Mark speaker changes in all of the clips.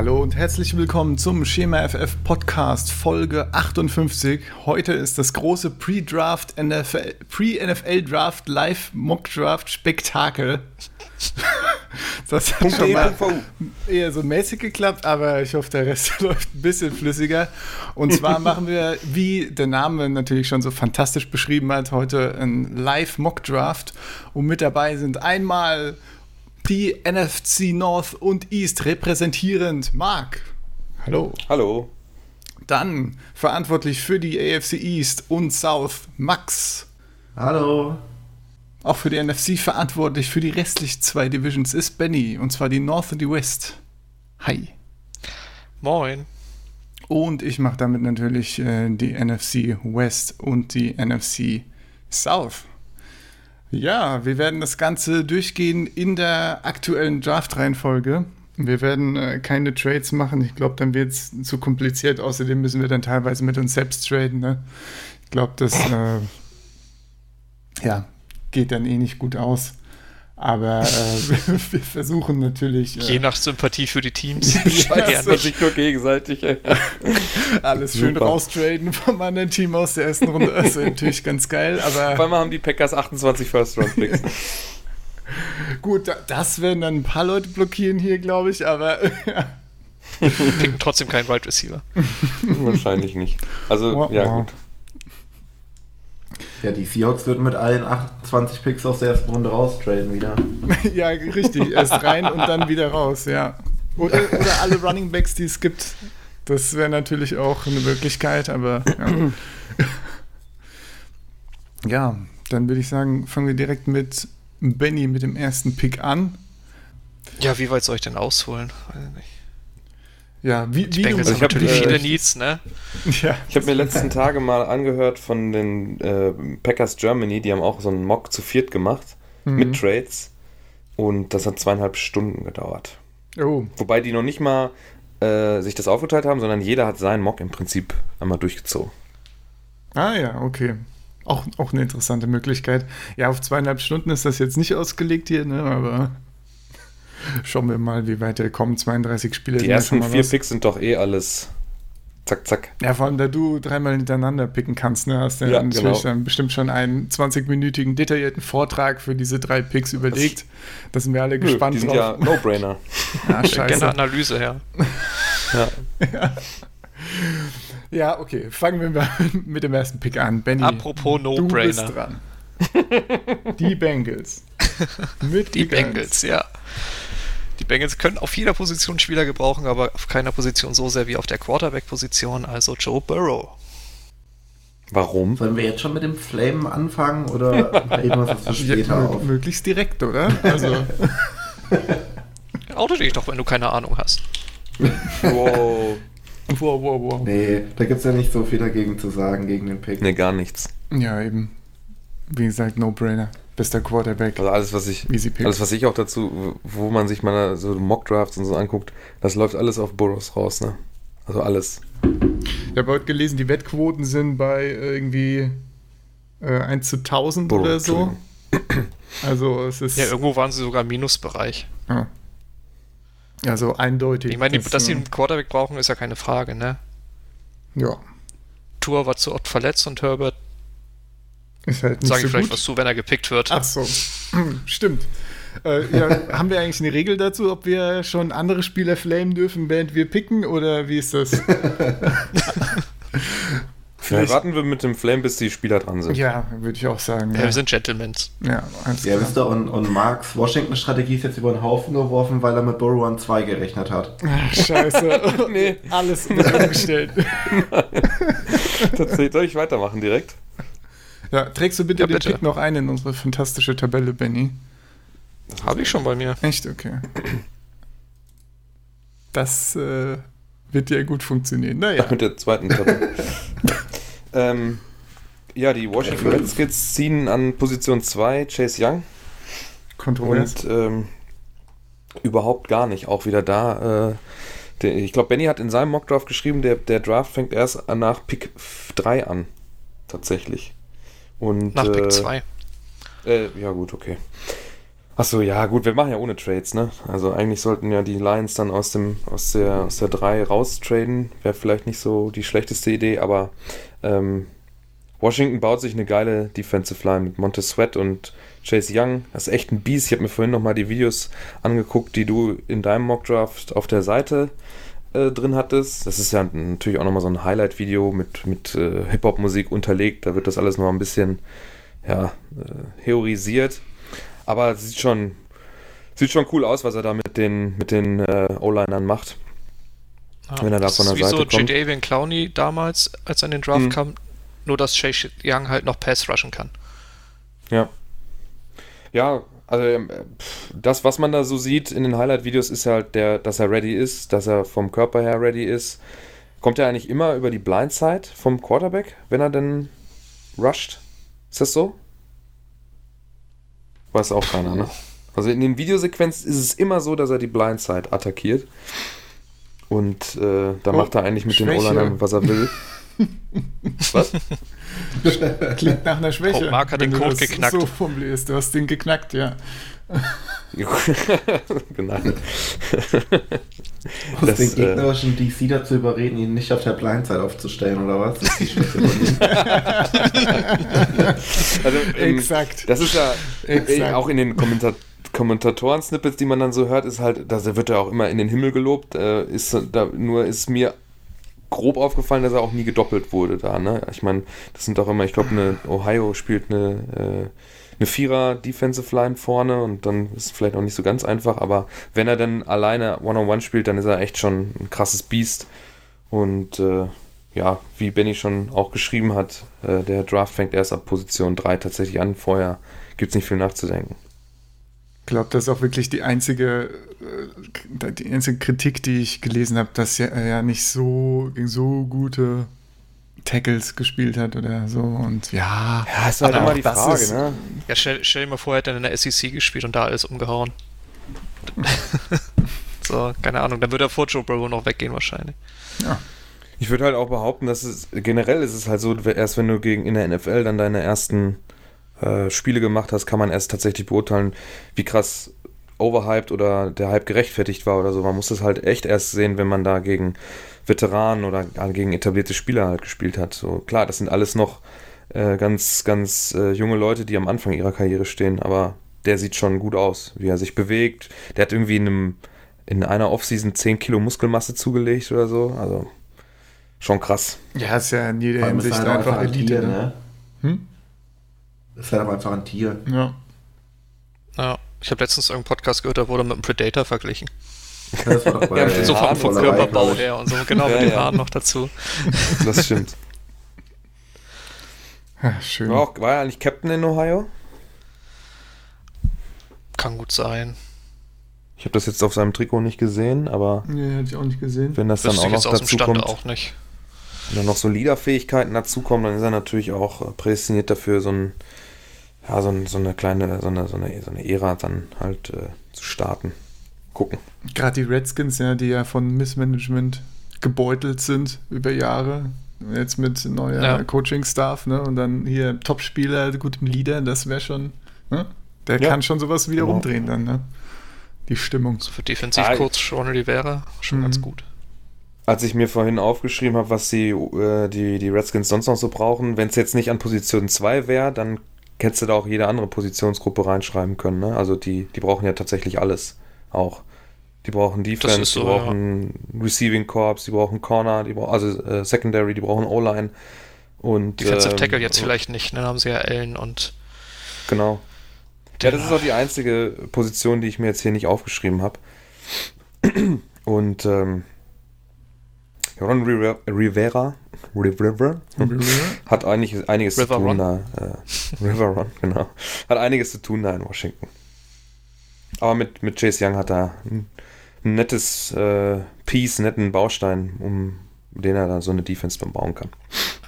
Speaker 1: Hallo und herzlich willkommen zum Schema FF Podcast Folge 58. Heute ist das große Pre-Draft NFL, Pre-NFL Draft Live Mock Draft Spektakel. Das hat schon mal eher so mäßig geklappt, aber ich hoffe, der Rest läuft ein bisschen flüssiger. Und zwar machen wir, wie der Name natürlich schon so fantastisch beschrieben hat, heute ein Live Mock Draft. Und mit dabei sind einmal die NFC North und East repräsentierend Marc. Hallo.
Speaker 2: Hallo.
Speaker 1: Dann verantwortlich für die AFC East und South Max.
Speaker 3: Hallo.
Speaker 1: Auch für die NFC verantwortlich für die restlichen zwei Divisions ist Benny, und zwar die North und die West. Hi.
Speaker 4: Moin.
Speaker 1: Und ich mache damit natürlich äh, die NFC West und die NFC South. Ja, wir werden das Ganze durchgehen in der aktuellen Draft-Reihenfolge. Wir werden äh, keine Trades machen. Ich glaube, dann wird es zu kompliziert. Außerdem müssen wir dann teilweise mit uns selbst traden. Ne? Ich glaube, das äh, ja, geht dann eh nicht gut aus. Aber äh, wir versuchen natürlich.
Speaker 4: Äh, Je nach Sympathie für die Teams.
Speaker 2: Scheiße, ja, sich nur gegenseitig.
Speaker 1: Alles schön Super. raustraden vom anderen Team aus der ersten Runde. Das ist natürlich ganz geil. Aber
Speaker 2: Vor allem haben die Packers 28 First-Round-Picks.
Speaker 1: Gut, das werden dann ein paar Leute blockieren hier, glaube ich, aber.
Speaker 4: Picken trotzdem keinen Wide Receiver.
Speaker 2: Wahrscheinlich nicht. Also, ja, gut.
Speaker 3: Ja, die Seahawks würden mit allen 28 Picks aus der ersten Runde raustraden wieder.
Speaker 1: ja, richtig. Erst rein und dann wieder raus, ja. Oder, oder alle Running Backs, die es gibt. Das wäre natürlich auch eine Möglichkeit, aber ja. ja, dann würde ich sagen, fangen wir direkt mit Benny mit dem ersten Pick an.
Speaker 4: Ja, wie weit soll ich denn ausholen? Weiß nicht.
Speaker 1: Ja, wie,
Speaker 4: wie Bengals also ich habe natürlich äh, viele Needs, ne?
Speaker 2: Ja. Ich habe mir letzten Tage mal angehört von den äh, Packers Germany, die haben auch so einen Mock zu viert gemacht mhm. mit Trades und das hat zweieinhalb Stunden gedauert. Oh. Wobei die noch nicht mal äh, sich das aufgeteilt haben, sondern jeder hat seinen Mock im Prinzip einmal durchgezogen.
Speaker 1: Ah ja, okay. Auch, auch eine interessante Möglichkeit. Ja, auf zweieinhalb Stunden ist das jetzt nicht ausgelegt hier, ne? Aber Schauen wir mal, wie weit er kommt. 32 Spiele.
Speaker 2: Die ersten vier was. Picks sind doch eh alles zack, zack.
Speaker 1: Ja, vor allem, da du dreimal hintereinander picken kannst, ne, hast du ja, natürlich genau. dann bestimmt schon einen 20-minütigen detaillierten Vortrag für diese drei Picks überlegt. Da sind wir alle Nö, gespannt
Speaker 2: die sind drauf. ja No-Brainer.
Speaker 4: ja, scheiße. Gerne Analyse, ja.
Speaker 1: ja. ja. Ja, okay. Fangen wir mal mit dem ersten Pick an. Benny,
Speaker 4: Apropos No-Brainer.
Speaker 1: Du bist dran. Die Bengals.
Speaker 4: Mit die Bengals, ja. Bengals können auf jeder Position Spieler gebrauchen, aber auf keiner Position so sehr wie auf der Quarterback-Position, also Joe Burrow.
Speaker 3: Warum? Sollen wir jetzt schon mit dem Flame anfangen oder wir das für später ja, auf?
Speaker 1: Möglichst direkt, oder? Also.
Speaker 4: Auto dich doch, wenn du keine Ahnung hast.
Speaker 3: Wow. Wow, wow, wow. Nee, da gibt es ja nicht so viel dagegen zu sagen, gegen den Pick.
Speaker 2: Nee, gar nichts.
Speaker 1: Ja, eben. Wie gesagt, No-Brainer bester Quarterback.
Speaker 2: Also alles, was ich, alles, was ich auch dazu, wo man sich mal so Mock-Drafts und so anguckt, das läuft alles auf Burrows raus, ne? Also alles.
Speaker 1: Ich habe heute gelesen, die Wettquoten sind bei irgendwie äh, 1 zu 1000 Burrow, oder so. Also es ist.
Speaker 4: Ja, irgendwo waren sie sogar im Minusbereich.
Speaker 1: Ja. Also eindeutig.
Speaker 4: Ich meine, dass sie einen Quarterback brauchen, ist ja keine Frage, ne?
Speaker 1: Ja.
Speaker 4: Tour war zu oft verletzt und Herbert
Speaker 1: ist halt nicht
Speaker 4: Sage
Speaker 1: so
Speaker 4: ich vielleicht
Speaker 1: gut.
Speaker 4: was zu, wenn er gepickt wird.
Speaker 1: Ach so, stimmt. Äh, ja, haben wir eigentlich eine Regel dazu, ob wir schon andere Spieler flamen dürfen, während wir picken, oder wie ist das?
Speaker 2: Vielleicht warten wir mit dem Flame, bis die Spieler dran sind.
Speaker 1: Ja, würde ich auch sagen.
Speaker 4: Ja,
Speaker 1: ja.
Speaker 4: wir sind Gentlemen.
Speaker 1: Ja,
Speaker 3: ja wisst ihr, und, und Marks Washington-Strategie ist jetzt über den Haufen geworfen, weil er mit Burrow an 2 gerechnet hat.
Speaker 1: Ach, scheiße. nee. Alles umgestellt.
Speaker 2: Tatsächlich, soll ich weitermachen direkt?
Speaker 1: Ja, trägst du bitte, ja, bitte. den Pick noch ein in unsere fantastische Tabelle, Benny?
Speaker 4: Habe ich schon bei mir.
Speaker 1: Echt? Okay. Das äh, wird ja gut funktionieren. Naja.
Speaker 2: Mit der zweiten Tabelle. ähm, ja, die Washington Redskins ziehen an Position 2 Chase Young.
Speaker 1: Kontrovers.
Speaker 2: Und ähm, überhaupt gar nicht. Auch wieder da. Äh, der, ich glaube, Benny hat in seinem Mockdraft geschrieben, der, der Draft fängt erst nach Pick 3 an. Tatsächlich. Und,
Speaker 4: Nach Pick 2.
Speaker 2: Äh, äh, ja, gut, okay. Achso, ja, gut, wir machen ja ohne Trades, ne? Also eigentlich sollten ja die Lions dann aus dem, aus der, aus der 3 raustraden. Wäre vielleicht nicht so die schlechteste Idee, aber ähm, Washington baut sich eine geile Defensive Line mit Montez Sweat und Chase Young. Das ist echt ein Biest. Ich habe mir vorhin nochmal die Videos angeguckt, die du in deinem Mockdraft auf der Seite äh, drin hattest. Das ist ja natürlich auch nochmal so ein Highlight-Video mit, mit äh, Hip-Hop-Musik unterlegt. Da wird das alles noch ein bisschen ja, äh, heorisiert. Aber sieht schon, sieht schon cool aus, was er da mit den, mit den äh, O-Linern macht.
Speaker 4: Ja, wenn er da von der Seite so kommt. Jadavian Clowney damals, als er in den Draft mhm. kam, nur dass Chase Young halt noch Pass rushen kann.
Speaker 2: Ja. Ja, also ähm, das, was man da so sieht in den Highlight-Videos, ist halt, der, dass er ready ist, dass er vom Körper her ready ist. Kommt er eigentlich immer über die Blindside vom Quarterback, wenn er denn rusht? Ist das so? Weiß auch keiner, ne? Also in den Videosequenzen ist es immer so, dass er die Blindside attackiert. Und äh, da oh, macht er eigentlich mit Schwäche. den O-Linern, was er will.
Speaker 1: was? Klingt nach einer Schwäche. Oh,
Speaker 4: Mark hat den Code geknackt.
Speaker 1: So formulierst. Du hast den geknackt, ja.
Speaker 3: genau. Aus das, den äh, gegnerischen äh, DC dazu überreden, ihn nicht auf der Blindside aufzustellen, oder was? Das ist die
Speaker 2: also, ähm, Exakt. Das ist ja Exakt. auch in den Kommentar Kommentatoren-Snippets, die man dann so hört, ist halt, da wird er auch immer in den Himmel gelobt. Äh, ist da, nur ist mir grob aufgefallen, dass er auch nie gedoppelt wurde da. Ne? Ich meine, das sind doch immer, ich glaube, eine Ohio spielt eine äh, eine Vierer Defensive Line vorne und dann ist es vielleicht auch nicht so ganz einfach, aber wenn er dann alleine One-on-One spielt, dann ist er echt schon ein krasses Biest. Und äh, ja, wie Benny schon auch geschrieben hat, äh, der Draft fängt erst ab Position 3 tatsächlich an. Vorher gibt es nicht viel nachzudenken.
Speaker 1: Ich glaube, das ist auch wirklich die einzige, äh, die einzige Kritik, die ich gelesen habe, dass er ja nicht so gegen so gute Tackles gespielt hat oder so und ja.
Speaker 2: Ja, ist halt immer die Frage, ist, ne?
Speaker 4: Ja, stell, stell dir mal vor, er hätte in der SEC gespielt und da alles umgehauen. so, keine Ahnung, dann würde er vor Joe Burrow noch weggehen wahrscheinlich.
Speaker 2: Ja. Ich würde halt auch behaupten, dass es generell ist es halt so, erst wenn du gegen in der NFL dann deine ersten äh, Spiele gemacht hast, kann man erst tatsächlich beurteilen, wie krass overhyped oder der Hype gerechtfertigt war oder so. Man muss das halt echt erst sehen, wenn man da gegen Veteranen oder gegen etablierte Spieler halt gespielt hat. So klar, das sind alles noch äh, ganz, ganz äh, junge Leute, die am Anfang ihrer Karriere stehen, aber der sieht schon gut aus, wie er sich bewegt. Der hat irgendwie in, einem, in einer Offseason 10 Kilo Muskelmasse zugelegt oder so. Also schon krass.
Speaker 1: Ja, ist ja in jeder Hinsicht halt einfach, einfach Elite. Tier, ne? ne? Hm?
Speaker 3: Ist halt einfach ein Tier.
Speaker 1: Ja.
Speaker 4: Ja, ich habe letztens irgendeinen Podcast gehört, da wurde mit einem Predator verglichen.
Speaker 3: Das war doch bei ja,
Speaker 4: so vom, vom Körperbau her und so, genau ja, mit den Haaren noch dazu.
Speaker 2: Das stimmt.
Speaker 1: Ja, schön.
Speaker 2: War, auch, war er eigentlich Captain in Ohio?
Speaker 4: Kann gut sein.
Speaker 2: Ich habe das jetzt auf seinem Trikot nicht gesehen, aber.
Speaker 1: Nee, hätte ich auch nicht gesehen.
Speaker 2: Wenn das Wüsste dann auch noch dazu kommt.
Speaker 4: auch nicht.
Speaker 2: Wenn dann noch so Leaderfähigkeiten dazukommen, dann ist er natürlich auch prädestiniert dafür, so ein. Ja, so, so eine kleine, so eine, so eine, so eine Ära dann halt äh, zu starten gucken.
Speaker 1: Gerade die Redskins, ja, die ja von Missmanagement gebeutelt sind über Jahre. Jetzt mit neuer ja. Coaching-Staff, ne? Und dann hier Top-Spieler, gutem Leader, das wäre schon, ne? Der ja. kann schon sowas wieder genau. umdrehen dann, ne? Die Stimmung.
Speaker 4: So für Defensivcoach ah, Sean Rivera schon mhm. ganz gut.
Speaker 2: Als ich mir vorhin aufgeschrieben habe, was die, äh, die, die Redskins sonst noch so brauchen, wenn es jetzt nicht an Position 2 wäre, dann hättest du da auch jede andere Positionsgruppe reinschreiben können. Ne? Also die, die brauchen ja tatsächlich alles auch. Die brauchen Defense, so, die brauchen ja. Receiving Corps, die brauchen Corner, die brauchen, also äh, Secondary, die brauchen O-Line. Und,
Speaker 4: Defensive ähm, Tackle jetzt vielleicht nicht, dann haben sie ja Allen und.
Speaker 2: Genau. Ja, das ist auch die einzige Position, die ich mir jetzt hier nicht aufgeschrieben habe. Und ähm, Ron Rivera, Rivera, Rivera hat eigentlich einiges River zu tun Ron. da. Äh, River Ron, genau. Hat einiges zu tun da in Washington. Aber mit, mit Chase Young hat er ein, ein nettes äh, Piece, netten Baustein, um den er dann so eine Defense bauen kann.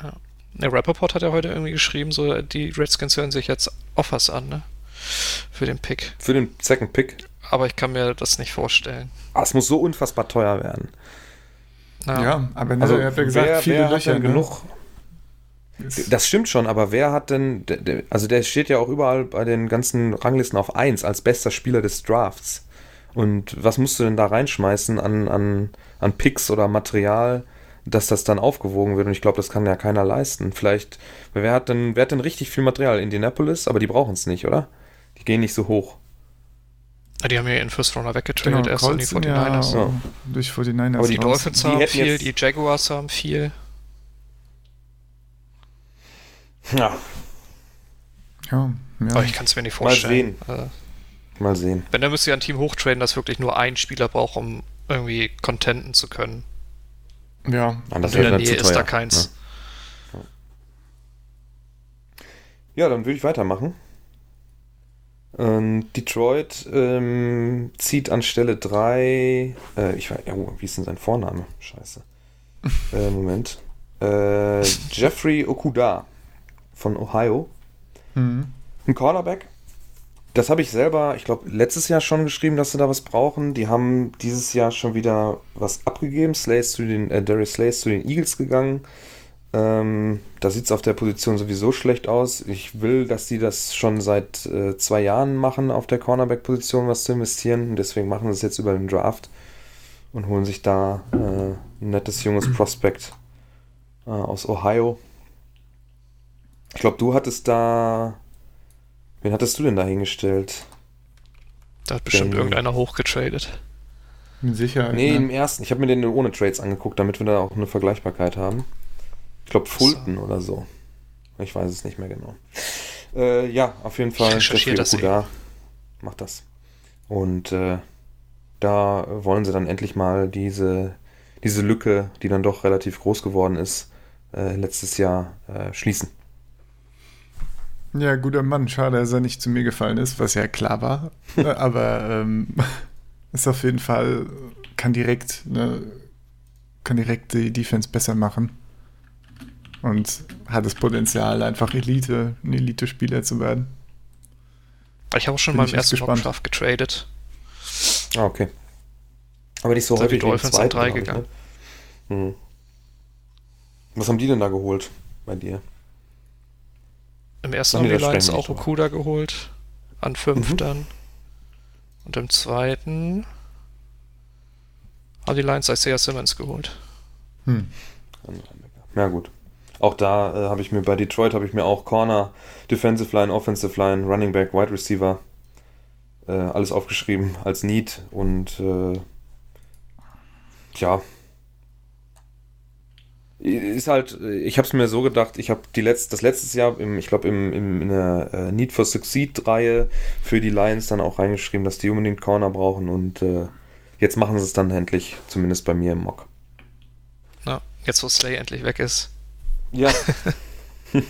Speaker 4: Ja. Der Rappaport hat ja heute irgendwie geschrieben, so die Redskins hören sich jetzt Offers an, ne? Für den Pick.
Speaker 2: Für den Second Pick.
Speaker 4: Aber ich kann mir das nicht vorstellen.
Speaker 2: Ah, es muss so unfassbar teuer werden.
Speaker 1: Ja, ja aber also, er hat ja gesagt, wer, viele wer Löcher.
Speaker 2: Ne? genug. Das stimmt schon, aber wer hat denn, also der steht ja auch überall bei den ganzen Ranglisten auf 1 als bester Spieler des Drafts. Und was musst du denn da reinschmeißen an, an, an Picks oder Material, dass das dann aufgewogen wird? Und ich glaube, das kann ja keiner leisten. Vielleicht, wer hat denn, wer hat denn richtig viel Material? Indianapolis, aber die brauchen es nicht, oder? Die gehen nicht so hoch.
Speaker 4: Ja, die haben ja ihren First Runner weggetradet,
Speaker 1: genau, erst an die 49ers. Ja, durch 49ers.
Speaker 4: Aber die Dolphins haben viel, die Jaguars haben viel.
Speaker 2: Ja.
Speaker 1: Ja, ja.
Speaker 4: Aber ich kann es mir nicht vorstellen.
Speaker 2: Mal sehen. Äh, Mal sehen.
Speaker 4: Wenn, dann müsste ja ein Team hochtraden, das wirklich nur einen Spieler braucht, um irgendwie contenten zu können.
Speaker 1: Ja.
Speaker 4: Und in der Nähe ist da keins.
Speaker 2: Ja. ja, dann würde ich weitermachen. Ähm, Detroit ähm, zieht an Stelle 3. Äh, ich weiß, oh, wie ist denn sein Vorname? Scheiße. äh, Moment. Äh, Jeffrey Okuda von Ohio. Mhm. Ein Cornerback. Das habe ich selber, ich glaube, letztes Jahr schon geschrieben, dass sie da was brauchen. Die haben dieses Jahr schon wieder was abgegeben. Slays zu den, äh, Darius Slays zu den Eagles gegangen. Ähm, da sieht es auf der Position sowieso schlecht aus. Ich will, dass die das schon seit äh, zwei Jahren machen, auf der Cornerback-Position was zu investieren. Und deswegen machen sie es jetzt über den Draft und holen sich da äh, ein nettes junges Prospect äh, aus Ohio. Ich glaube, du hattest da. Wen hattest du denn da hingestellt?
Speaker 4: Da hat bestimmt den, irgendeiner hochgetradet.
Speaker 1: Mit Sicherheit.
Speaker 2: Nee, ne? im ersten. Ich habe mir den ohne Trades angeguckt, damit wir da auch eine Vergleichbarkeit haben. Ich glaube Fulton so. oder so. Ich weiß es nicht mehr genau. Äh, ja, auf jeden Fall.
Speaker 4: Ich das da
Speaker 2: macht das. Und äh, da wollen sie dann endlich mal diese, diese Lücke, die dann doch relativ groß geworden ist, äh, letztes Jahr äh, schließen.
Speaker 1: Ja, guter Mann. Schade, dass er nicht zu mir gefallen ist, was ja klar war. Aber ähm, ist auf jeden Fall, kann direkt, ne, kann direkt die Defense besser machen und hat das Potenzial, einfach Elite, ein Elite-Spieler zu werden.
Speaker 4: Ich habe auch schon Bin mal im ersten Mockdraft getradet.
Speaker 2: Ah, okay. Aber nicht so
Speaker 4: häufig die Dolphins zweiten, drei gegangen.
Speaker 2: Ich, ne? hm. Was haben die denn da geholt bei dir?
Speaker 4: Im ersten haben die Lions auch Okuda geholt. An fünf mhm. dann. Und im zweiten haben die Lions Isaiah Simmons geholt.
Speaker 2: Hm. Ja, gut. Auch da äh, habe ich mir bei Detroit habe ich mir auch Corner, Defensive Line, Offensive Line, Running Back, Wide Receiver äh, alles aufgeschrieben als Need und äh, ja ist halt ich habe es mir so gedacht ich habe die letzt, das letztes Jahr im, ich glaube im, im, in der äh, Need for Succeed Reihe für die Lions dann auch reingeschrieben dass die unbedingt Corner brauchen und äh, jetzt machen sie es dann endlich zumindest bei mir im Mock.
Speaker 4: Ja, jetzt wo Slay endlich weg ist
Speaker 2: ja.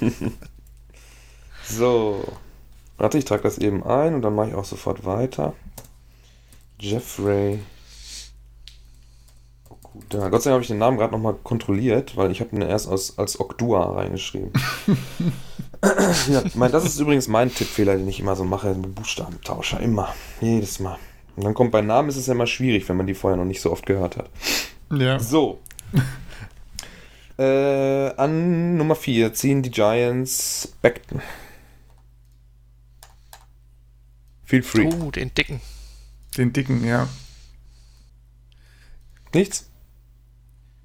Speaker 2: so. Warte, ich trage das eben ein und dann mache ich auch sofort weiter. Jeffrey. Okuda. Gott sei Dank habe ich den Namen gerade nochmal kontrolliert, weil ich habe ihn erst als, als Okdua reingeschrieben. ja, mein, das ist übrigens mein Tippfehler, den ich immer so mache mit Buchstabentauscher. Immer. Jedes Mal. Und dann kommt bei Namen ist es ja immer schwierig, wenn man die vorher noch nicht so oft gehört hat.
Speaker 1: Ja.
Speaker 2: So. Äh, an Nummer 4 ziehen die Giants Beckton. Feel free.
Speaker 4: Oh, den dicken.
Speaker 1: Den dicken, ja.
Speaker 2: Nichts?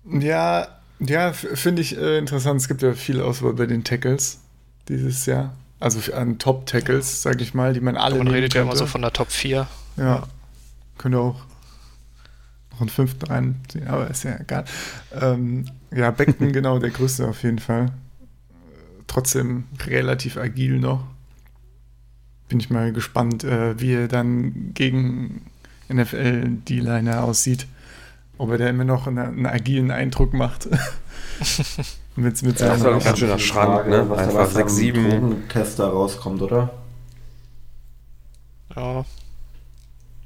Speaker 1: Ja, ja, finde ich äh, interessant. Es gibt ja viel Auswahl bei den Tackles dieses Jahr. Also an Top-Tackles, sag ich mal, die man alle.
Speaker 4: Man redet ja immer so von der Top 4.
Speaker 1: Ja. ja. Könnte auch noch einen fünften reinziehen, aber ist ja egal. Ähm, ja, Beckton, genau, der größte auf jeden Fall. Trotzdem relativ agil noch. Bin ich mal gespannt, äh, wie er dann gegen NFL-D-Liner aussieht. Ob er da immer noch einen, einen agilen Eindruck macht.
Speaker 2: mit, mit ja, das ist halt auch ganz schöner Schrank, ne?
Speaker 3: Was Einfach 6, 7. Tester rauskommt, oder?
Speaker 4: Ja.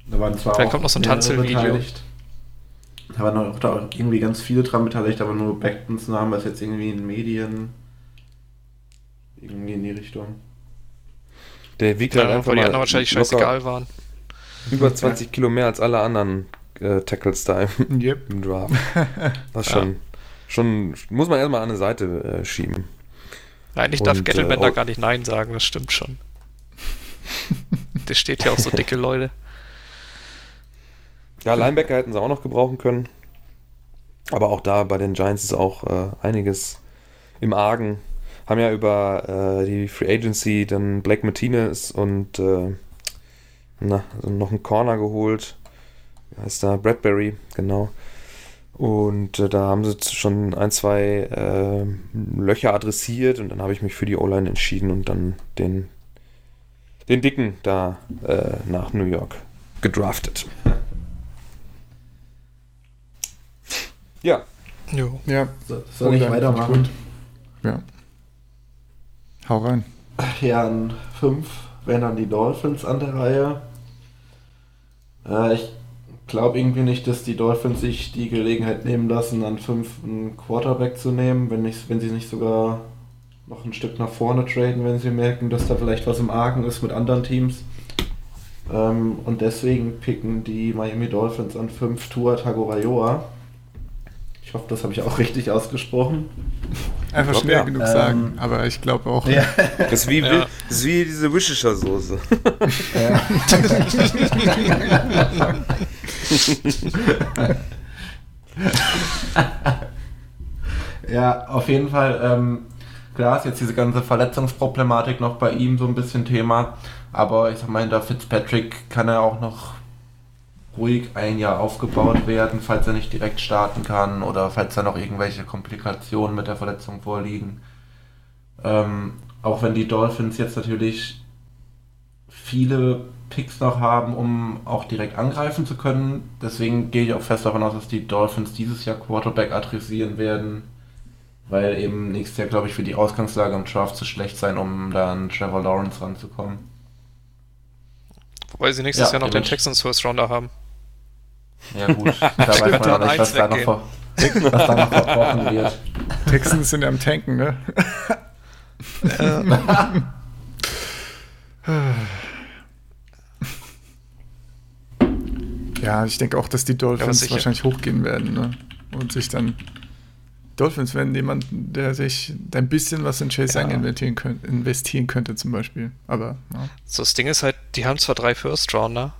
Speaker 3: Da waren zwar
Speaker 4: Vielleicht kommt noch so ein Tanzelvideo.
Speaker 3: Da waren auch da irgendwie ganz viele dran beteiligt, aber nur Becktons Name ist jetzt irgendwie in Medien. Irgendwie in die Richtung.
Speaker 2: Der wiegt halt ja, einfach weil die
Speaker 4: anderen wahrscheinlich scheißegal waren.
Speaker 2: Über 20 ja. Kilo mehr als alle anderen äh, Tackles da im,
Speaker 1: yep.
Speaker 2: im Draft. Das schon, ja. schon, muss man erstmal an eine Seite äh, schieben.
Speaker 4: Eigentlich darf Gettleman äh, da gar nicht Nein sagen, das stimmt schon. Der steht ja auch so dicke Leute.
Speaker 2: Ja, Linebacker hätten sie auch noch gebrauchen können. Aber auch da bei den Giants ist auch äh, einiges im Argen. Haben ja über äh, die Free Agency dann Blake Martinez und äh, na, noch einen Corner geholt. Wie heißt da? Bradbury, genau. Und äh, da haben sie schon ein, zwei äh, Löcher adressiert und dann habe ich mich für die O-Line entschieden und dann den, den Dicken da äh, nach New York gedraftet. Ja.
Speaker 1: Jo. Ja.
Speaker 3: So, soll ich weitermachen?
Speaker 1: Ja. Hau rein.
Speaker 3: Ja, an 5 wären dann die Dolphins an der Reihe. Äh, ich glaube irgendwie nicht, dass die Dolphins sich die Gelegenheit nehmen lassen, an 5 einen Quarterback zu nehmen, wenn, nicht, wenn sie nicht sogar noch ein Stück nach vorne traden, wenn sie merken, dass da vielleicht was im Argen ist mit anderen Teams. Ähm, und deswegen picken die Miami Dolphins an 5 Tua Tagovailoa. Ich hoffe, das habe ich auch richtig ausgesprochen.
Speaker 1: Einfach schnell ja. genug ähm, sagen, aber ich glaube auch.
Speaker 2: Ja. Das, ist wie, ja. das ist wie diese Wishischer Soße. Ja.
Speaker 3: ja, auf jeden Fall. Ähm, klar ist jetzt diese ganze Verletzungsproblematik noch bei ihm so ein bisschen Thema, aber ich sag mal, der Fitzpatrick kann er auch noch ruhig ein Jahr aufgebaut werden, falls er nicht direkt starten kann oder falls da noch irgendwelche Komplikationen mit der Verletzung vorliegen. Ähm, auch wenn die Dolphins jetzt natürlich viele Picks noch haben, um auch direkt angreifen zu können. Deswegen gehe ich auch fest davon aus, dass die Dolphins dieses Jahr Quarterback adressieren werden, weil eben nächstes Jahr, glaube ich, für die Ausgangslage im Draft zu schlecht sein, um da an Trevor Lawrence ranzukommen.
Speaker 4: Wobei sie nächstes ja, Jahr noch den Texans First Rounder haben.
Speaker 3: Ja gut, da weiß man ja nicht, was da, noch was da noch verbrochen wird.
Speaker 1: Texans sind ja am Tanken, ne? ja, ich denke auch, dass die Dolphins ja, wahrscheinlich hochgehen werden, ne? Und sich dann Dolphins werden jemand, der sich ein bisschen was in Chase ja. Investieren, könnte, investieren könnte, zum Beispiel. Aber
Speaker 4: ja. So, das Ding ist halt, die haben zwar drei First Rounder,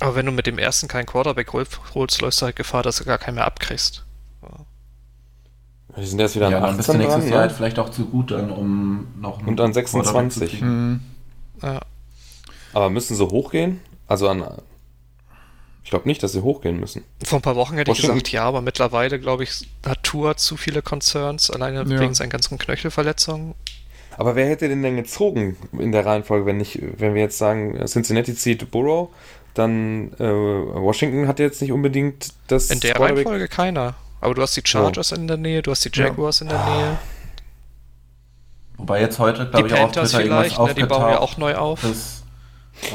Speaker 4: aber wenn du mit dem ersten keinen Quarterback holst, läufst du halt Gefahr, dass du gar keinen mehr abkriegst.
Speaker 2: Die sind jetzt wieder
Speaker 3: ja, an 18 nächstes dran, Jahr halt vielleicht auch zu gut dann, um noch
Speaker 2: Und an 26. Mhm. Ja. Aber müssen sie hochgehen? Also an. Ich glaube nicht, dass sie hochgehen müssen.
Speaker 4: Vor ein paar Wochen hätte ich gesagt, ja, aber mittlerweile, glaube ich, hat Tour zu viele Concerns, alleine ja. wegen seinen ganzen Knöchelverletzungen.
Speaker 2: Aber wer hätte den denn gezogen in der Reihenfolge, wenn nicht, wenn wir jetzt sagen, Cincinnati zieht Burrow, dann äh, Washington hat jetzt nicht unbedingt das.
Speaker 4: In der Reihenfolge keiner. Aber du hast die Chargers oh. in der Nähe, du hast die Jaguars ja. in der Nähe.
Speaker 3: Wobei jetzt heute, glaube ich, auch
Speaker 4: Twitter vielleicht, ne, die bauen ja auch neu auf. Das,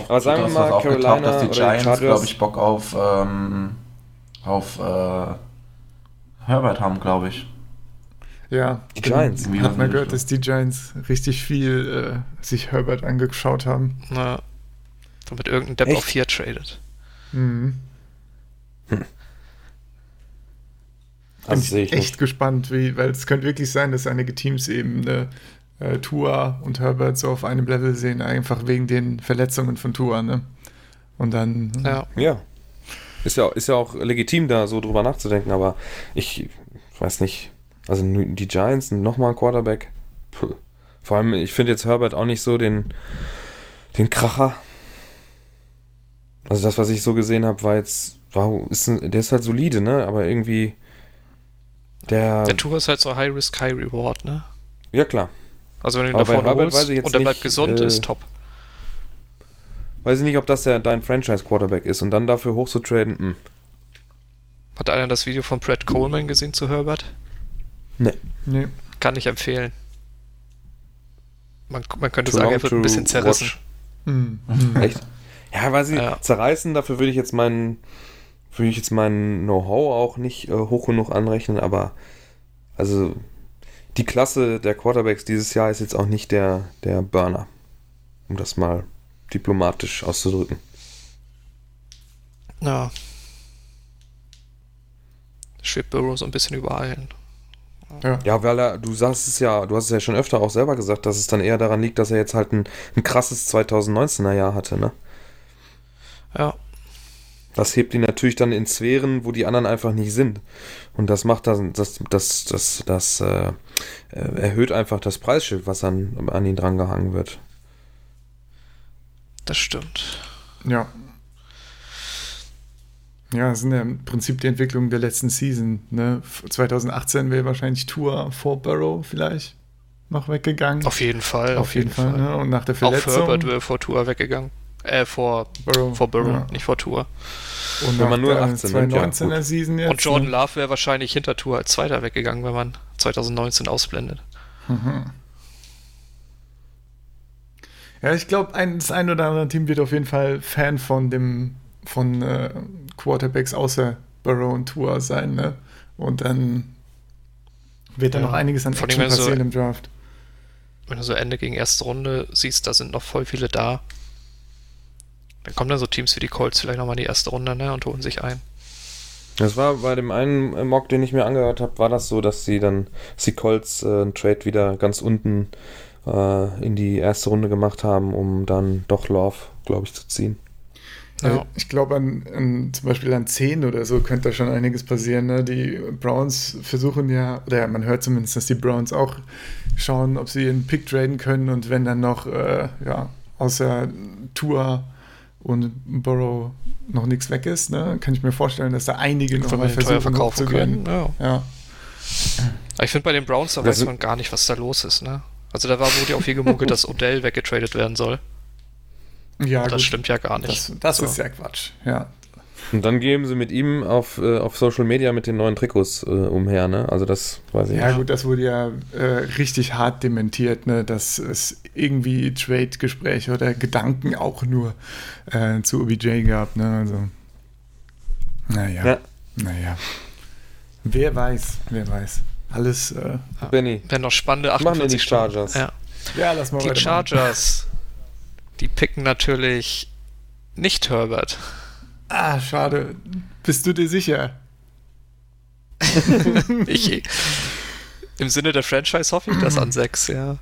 Speaker 2: Aber sagen wir mal, Carolina
Speaker 3: dass die Giants, glaube ich, Bock auf, ähm, auf äh, Herbert haben, glaube ich.
Speaker 1: Ja,
Speaker 2: die Giants.
Speaker 1: Hat man gehört, dass die Giants richtig viel äh, sich Herbert angeschaut haben.
Speaker 4: Na, damit irgendein Depp Echt? auf 4 tradet. Mhm.
Speaker 1: Hm. Bin ich echt nicht. gespannt, wie, weil es könnte wirklich sein, dass einige Teams eben eine äh, Tua und Herbert so auf einem Level sehen, einfach wegen den Verletzungen von Tua, ne? Und dann.
Speaker 2: Ja. ja. Ist ja, ist ja auch legitim, da so drüber nachzudenken, aber ich weiß nicht. Also die Giants, nochmal ein Quarterback. Puh. Vor allem, ich finde jetzt Herbert auch nicht so den, den Kracher. Also das, was ich so gesehen habe, war jetzt, wow, ist ein, der ist halt solide, ne? Aber irgendwie der.
Speaker 4: Der Tour ist halt so High Risk, High Reward, ne?
Speaker 2: Ja klar.
Speaker 4: Also wenn du ihn da vorne holst und er bleibt gesund, äh, ist top.
Speaker 2: Weiß ich nicht, ob das der, dein Franchise-Quarterback ist und dann dafür hochzutraden, mh. Hm.
Speaker 4: Hat einer das Video von Brad Coleman gesehen zu Herbert?
Speaker 2: Nee. nee.
Speaker 4: Kann ich empfehlen. Man, man könnte too sagen, er wird ein bisschen zerrissen.
Speaker 2: Mhm. Echt? Ja, weiß ich, ja. zerreißen, dafür würde ich jetzt meinen, würde ich jetzt mein Know-how auch nicht äh, hoch genug anrechnen, aber also die Klasse der Quarterbacks dieses Jahr ist jetzt auch nicht der, der Burner. Um das mal diplomatisch auszudrücken.
Speaker 4: Ja. Schwebt Burrow so ein bisschen überall hin.
Speaker 2: Ja. ja, weil er, du sagst es ja, du hast es ja schon öfter auch selber gesagt, dass es dann eher daran liegt, dass er jetzt halt ein, ein krasses 2019er Jahr hatte, ne?
Speaker 4: Ja.
Speaker 2: Das hebt ihn natürlich dann in Sphären, wo die anderen einfach nicht sind. Und das macht das, das, das, das, das äh, erhöht einfach das Preisschild, was an, an ihn drangehangen wird.
Speaker 4: Das stimmt.
Speaker 1: Ja. Ja, das sind ja im Prinzip die Entwicklungen der letzten Season. Ne? 2018 wäre wahrscheinlich Tour vor Burrow vielleicht noch weggegangen.
Speaker 4: Auf jeden Fall.
Speaker 1: Auf, auf jeden, jeden, Fall. Fall. Ne? Und nach der Verletzung.
Speaker 4: Auch Herbert wäre vor Tour weggegangen. Äh, vor Burrow, vor Burrow ja. nicht vor Tour.
Speaker 1: Und wenn man nur 18 2019er ja, Season
Speaker 4: jetzt. Und Jordan ne? Love wäre wahrscheinlich hinter Tour als Zweiter weggegangen, wenn man 2019 ausblendet. Mhm.
Speaker 1: Ja, ich glaube, ein, das ein oder andere Team wird auf jeden Fall Fan von dem von äh, Quarterbacks außer Burrow und Tour sein, ne? Und dann wird da ja. noch einiges an Action passieren so, im Draft.
Speaker 4: Wenn du so Ende gegen erste Runde siehst, da sind noch voll viele da. Dann kommen dann so Teams wie die Colts vielleicht nochmal in die erste Runde ne, und holen sich ein.
Speaker 2: Das war bei dem einen Mock, den ich mir angehört habe, war das so, dass sie dann, dass die Colts äh, einen Trade wieder ganz unten äh, in die erste Runde gemacht haben, um dann doch Love, glaube ich, zu ziehen.
Speaker 1: Ja. Ich glaube, an, an, zum Beispiel an 10 oder so könnte da schon einiges passieren. Ne? Die Browns versuchen ja, oder man hört zumindest, dass die Browns auch schauen, ob sie einen Pick traden können und wenn dann noch äh, ja, außer Tour und Burrow noch nichts weg ist, ne, kann ich mir vorstellen, dass da einige noch mal
Speaker 4: versuchen verkaufen können. Ja. ja. Ich finde bei den Browns, da das weiß man gar nicht, was da los ist. Ne? Also da war, wurde ja auch viel gemunkelt, dass Odell weggetradet werden soll. Ja, das gut. stimmt ja gar nicht.
Speaker 1: Das, das so. ist ja Quatsch, ja.
Speaker 2: Und dann geben sie mit ihm auf, äh, auf Social Media mit den neuen Trikots äh, umher, ne? Also das weiß ich
Speaker 1: Ja, nicht. gut, das wurde ja äh, richtig hart dementiert, ne? Dass es irgendwie Trade-Gespräche oder Gedanken auch nur äh, zu OBJ gab, ne? Also. Naja. Ja. Naja. Wer weiß, wer weiß. Alles. Äh,
Speaker 2: Benny.
Speaker 4: Wenn noch spannende 48
Speaker 2: Machen wir die Chargers.
Speaker 4: Ja.
Speaker 1: ja, lass mal
Speaker 4: Die Chargers die picken natürlich nicht Herbert.
Speaker 1: Ah, schade. Bist du dir sicher?
Speaker 4: ich, Im Sinne der Franchise hoffe ich das an 6, ja.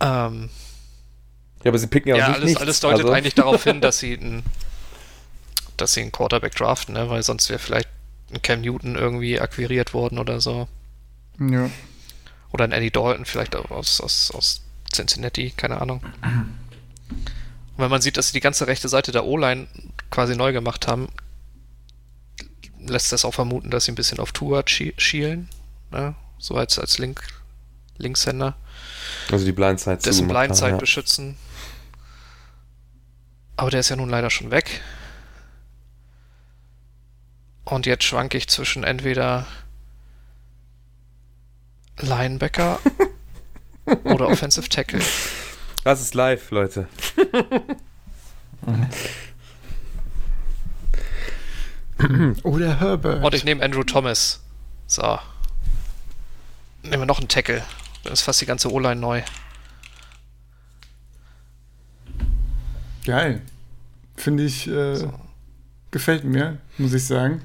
Speaker 4: Ähm,
Speaker 2: ja, aber sie picken ja,
Speaker 4: ja
Speaker 2: auch
Speaker 4: alles,
Speaker 2: nicht.
Speaker 4: alles deutet also. eigentlich darauf hin, dass sie einen, dass sie einen Quarterback draften, ne? weil sonst wäre vielleicht ein Cam Newton irgendwie akquiriert worden oder so.
Speaker 1: Ja.
Speaker 4: Oder ein Eddie Dalton vielleicht aus, aus, aus Cincinnati, keine Ahnung. Wenn man sieht, dass sie die ganze rechte Seite der O-Line quasi neu gemacht haben, lässt das auch vermuten, dass sie ein bisschen auf Tour schielen. Ne? So als, als Link, Linkshänder.
Speaker 2: Also die Blindside
Speaker 4: Dessen Blindside ja. beschützen. Aber der ist ja nun leider schon weg. Und jetzt schwanke ich zwischen entweder Linebacker Oder Offensive Tackle.
Speaker 2: Das ist live, Leute.
Speaker 1: Oder Herbert.
Speaker 4: Und ich nehme Andrew Thomas. So. Nehmen wir noch einen Tackle. Dann ist fast die ganze O-Line neu.
Speaker 1: Geil. Finde ich, äh, so. gefällt mir, muss ich sagen.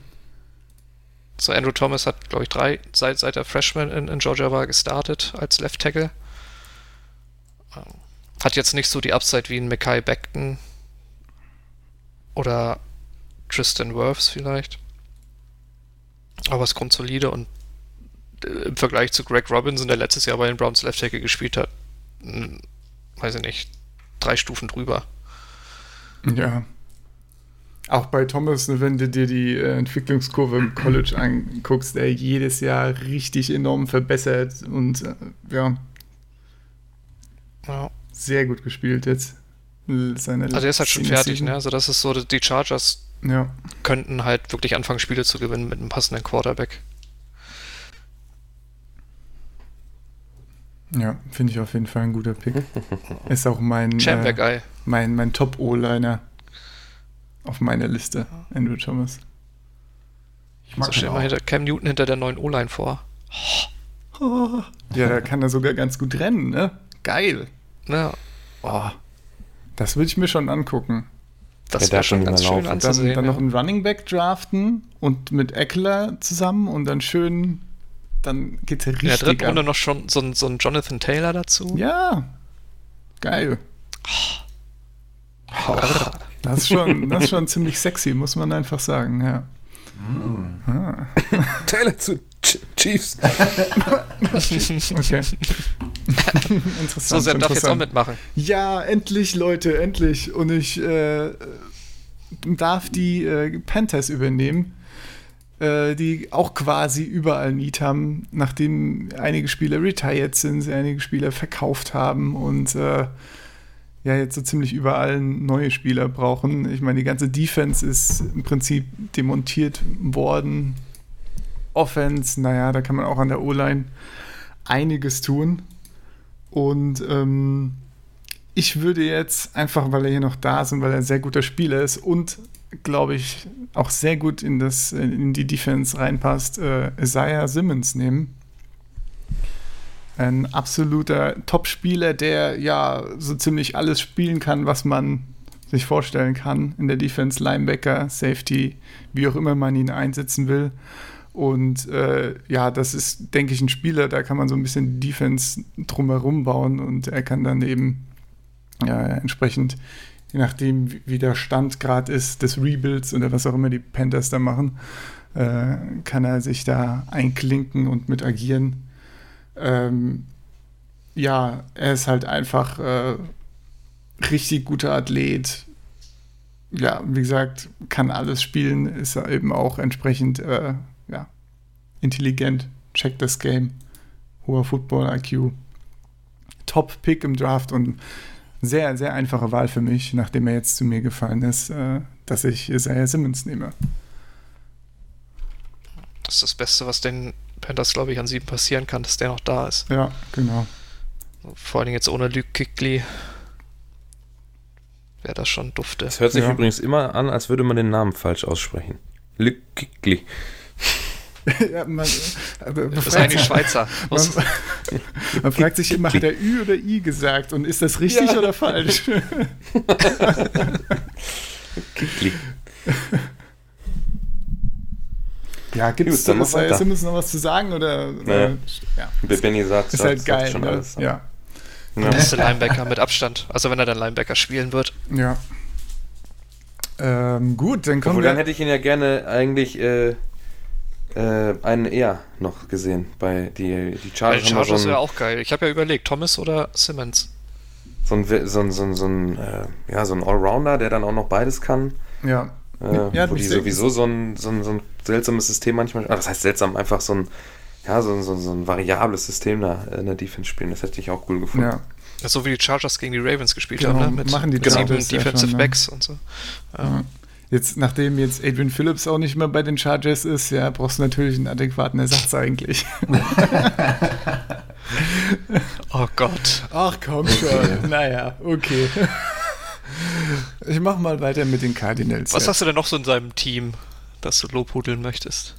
Speaker 4: So, Andrew Thomas hat, glaube ich, drei, seit, seit er Freshman in, in Georgia war, gestartet als Left Tackle. Hat jetzt nicht so die Upside wie ein Mackay Beckton oder Tristan Wirfs vielleicht. Aber ist grundsolide und äh, im Vergleich zu Greg Robinson, der letztes Jahr bei den Browns Left Tackle gespielt hat, weiß ich nicht, drei Stufen drüber.
Speaker 1: Ja. Auch bei Thomas, wenn du dir die äh, Entwicklungskurve im College anguckst, der jedes Jahr richtig enorm verbessert und äh, ja,
Speaker 4: ja.
Speaker 1: Sehr gut gespielt jetzt.
Speaker 4: Seine also er ist halt schon fertig, ne? Also das ist so, die Chargers
Speaker 1: ja.
Speaker 4: könnten halt wirklich anfangen, Spiele zu gewinnen mit einem passenden Quarterback.
Speaker 1: Ja, finde ich auf jeden Fall ein guter Pick. Ist auch mein,
Speaker 4: äh,
Speaker 1: mein, mein Top-O-Liner auf meiner Liste, Andrew Thomas.
Speaker 4: Ich mag so stell mal hinter Cam Newton hinter der neuen O-Line vor.
Speaker 1: Oh. Ja, da kann er sogar ganz gut rennen, ne? Geil.
Speaker 4: Ja.
Speaker 1: Oh, das würde ich mir schon angucken.
Speaker 4: Das ja, wäre schon ganz schön
Speaker 1: anzusehen. Dann, dann ja. noch einen Running Back draften und mit Eckler zusammen und dann schön, dann geht's ja richtig. In der dritten
Speaker 4: Runde noch schon so ein, so ein Jonathan Taylor dazu.
Speaker 1: Ja, geil. Oh. Das, ist schon, das ist schon ziemlich sexy, muss man einfach sagen, ja. Mm.
Speaker 2: Ah. Taylor zu Chiefs.
Speaker 4: okay. Interessant. So, darf jetzt auch mitmachen.
Speaker 1: Ja, endlich, Leute, endlich. Und ich äh, darf die äh, Panthers übernehmen, äh, die auch quasi überall Need haben, nachdem einige Spieler retired sind, einige Spieler verkauft haben und äh, ja jetzt so ziemlich überall neue Spieler brauchen. Ich meine, die ganze Defense ist im Prinzip demontiert worden. Offense, naja, da kann man auch an der O-Line einiges tun. Und ähm, ich würde jetzt einfach, weil er hier noch da ist und weil er ein sehr guter Spieler ist und glaube ich auch sehr gut in, das, in die Defense reinpasst, äh, Isaiah Simmons nehmen. Ein absoluter Top-Spieler, der ja so ziemlich alles spielen kann, was man sich vorstellen kann in der Defense, Linebacker, Safety, wie auch immer man ihn einsetzen will. Und äh, ja, das ist, denke ich, ein Spieler, da kann man so ein bisschen Defense drumherum bauen und er kann dann eben ja, entsprechend, je nachdem, wie der Stand gerade ist des Rebuilds oder was auch immer die Panthers da machen, äh, kann er sich da einklinken und mit agieren. Ähm, ja, er ist halt einfach äh, richtig guter Athlet. Ja, wie gesagt, kann alles spielen, ist eben auch entsprechend äh, ja, intelligent, checkt das Game, hoher Football-IQ. Top-Pick im Draft und sehr, sehr einfache Wahl für mich, nachdem er jetzt zu mir gefallen ist, äh, dass ich Isaiah Simmons nehme.
Speaker 4: Das ist das Beste, was den Panthers, glaube ich, an sieben passieren kann, dass der noch da ist.
Speaker 1: Ja, genau.
Speaker 4: Vor allem jetzt ohne Luke Kickley wäre das schon dufte.
Speaker 2: Es hört sich ja. übrigens immer an, als würde man den Namen falsch aussprechen. Luke Kickley.
Speaker 4: Ja, man, äh, das ist eigentlich Schweizer.
Speaker 1: Man, man, fragt sich immer, hat er Ü oder I gesagt und ist das richtig ja. oder falsch? ja, gibt es da noch, Simmons noch was zu sagen? Oder,
Speaker 2: naja. ja. Benny sagt,
Speaker 1: ist halt geil. Schon ne? alles, ja. ja.
Speaker 4: Der beste Linebacker mit Abstand. Also wenn er dann Linebacker spielen wird.
Speaker 1: Ja. Ähm, gut, dann kommen
Speaker 2: Obwohl, wir. Dann hätte ich ihn ja gerne eigentlich äh, äh, einen eher noch gesehen bei die, die
Speaker 4: Chargers. Die Chargers so wäre auch geil. Ich habe ja überlegt, Thomas oder Simmons.
Speaker 2: So ein, so ein, so ein, so ein, äh, ja, so ein Allrounder, der dann auch noch beides kann.
Speaker 1: Ja.
Speaker 2: Äh, ja, wo die sowieso so ein, so, ein, so ein seltsames System manchmal, ah, das heißt seltsam, einfach so ein, ja, so, so, so ein variables System da in der Defense spielen. Das hätte ich auch cool gefunden. Ja.
Speaker 4: So wie die Chargers gegen die Ravens gespielt
Speaker 1: genau,
Speaker 4: haben, ne?
Speaker 1: Mit, machen die
Speaker 4: genau, Defensive ja Backs und so.
Speaker 1: Ja. Jetzt, nachdem jetzt Adrian Phillips auch nicht mehr bei den Chargers ist, ja, brauchst du natürlich einen adäquaten Ersatz eigentlich.
Speaker 4: oh Gott.
Speaker 1: Ach komm schon. naja, okay. Ich mach mal weiter mit den Cardinals.
Speaker 4: Was jetzt. hast du denn noch so in seinem Team, das du lobhudeln möchtest?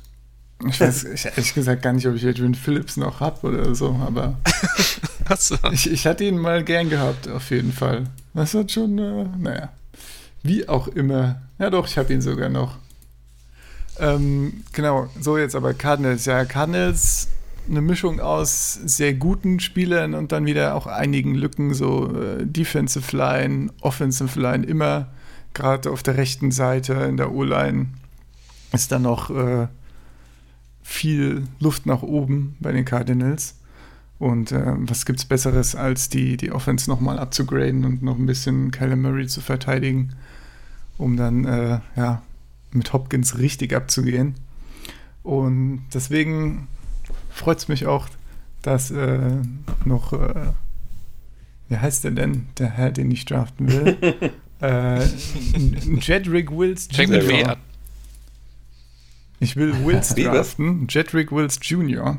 Speaker 1: Ich weiß ich, ehrlich gesagt gar nicht, ob ich Adrian Phillips noch habe oder so, aber so. ich, ich hatte ihn mal gern gehabt, auf jeden Fall. Das hat schon, äh, naja. Wie auch immer. Ja, doch, ich habe ihn sogar noch. Ähm, genau, so jetzt aber Cardinals. Ja, Cardinals eine Mischung aus sehr guten Spielern und dann wieder auch einigen Lücken, so äh, Defensive Line, Offensive Line, immer gerade auf der rechten Seite in der O-Line ist da noch äh, viel Luft nach oben bei den Cardinals. Und äh, was es Besseres, als die, die Offense nochmal abzugraden und noch ein bisschen Kyler Murray zu verteidigen? Um dann äh, ja, mit Hopkins richtig abzugehen. Und deswegen freut es mich auch, dass äh, noch, äh, wie heißt der denn, der Herr, den ich draften will? äh, Jedrick Wills Jr. Ich will Wills draften, Jedrick Wills Jr.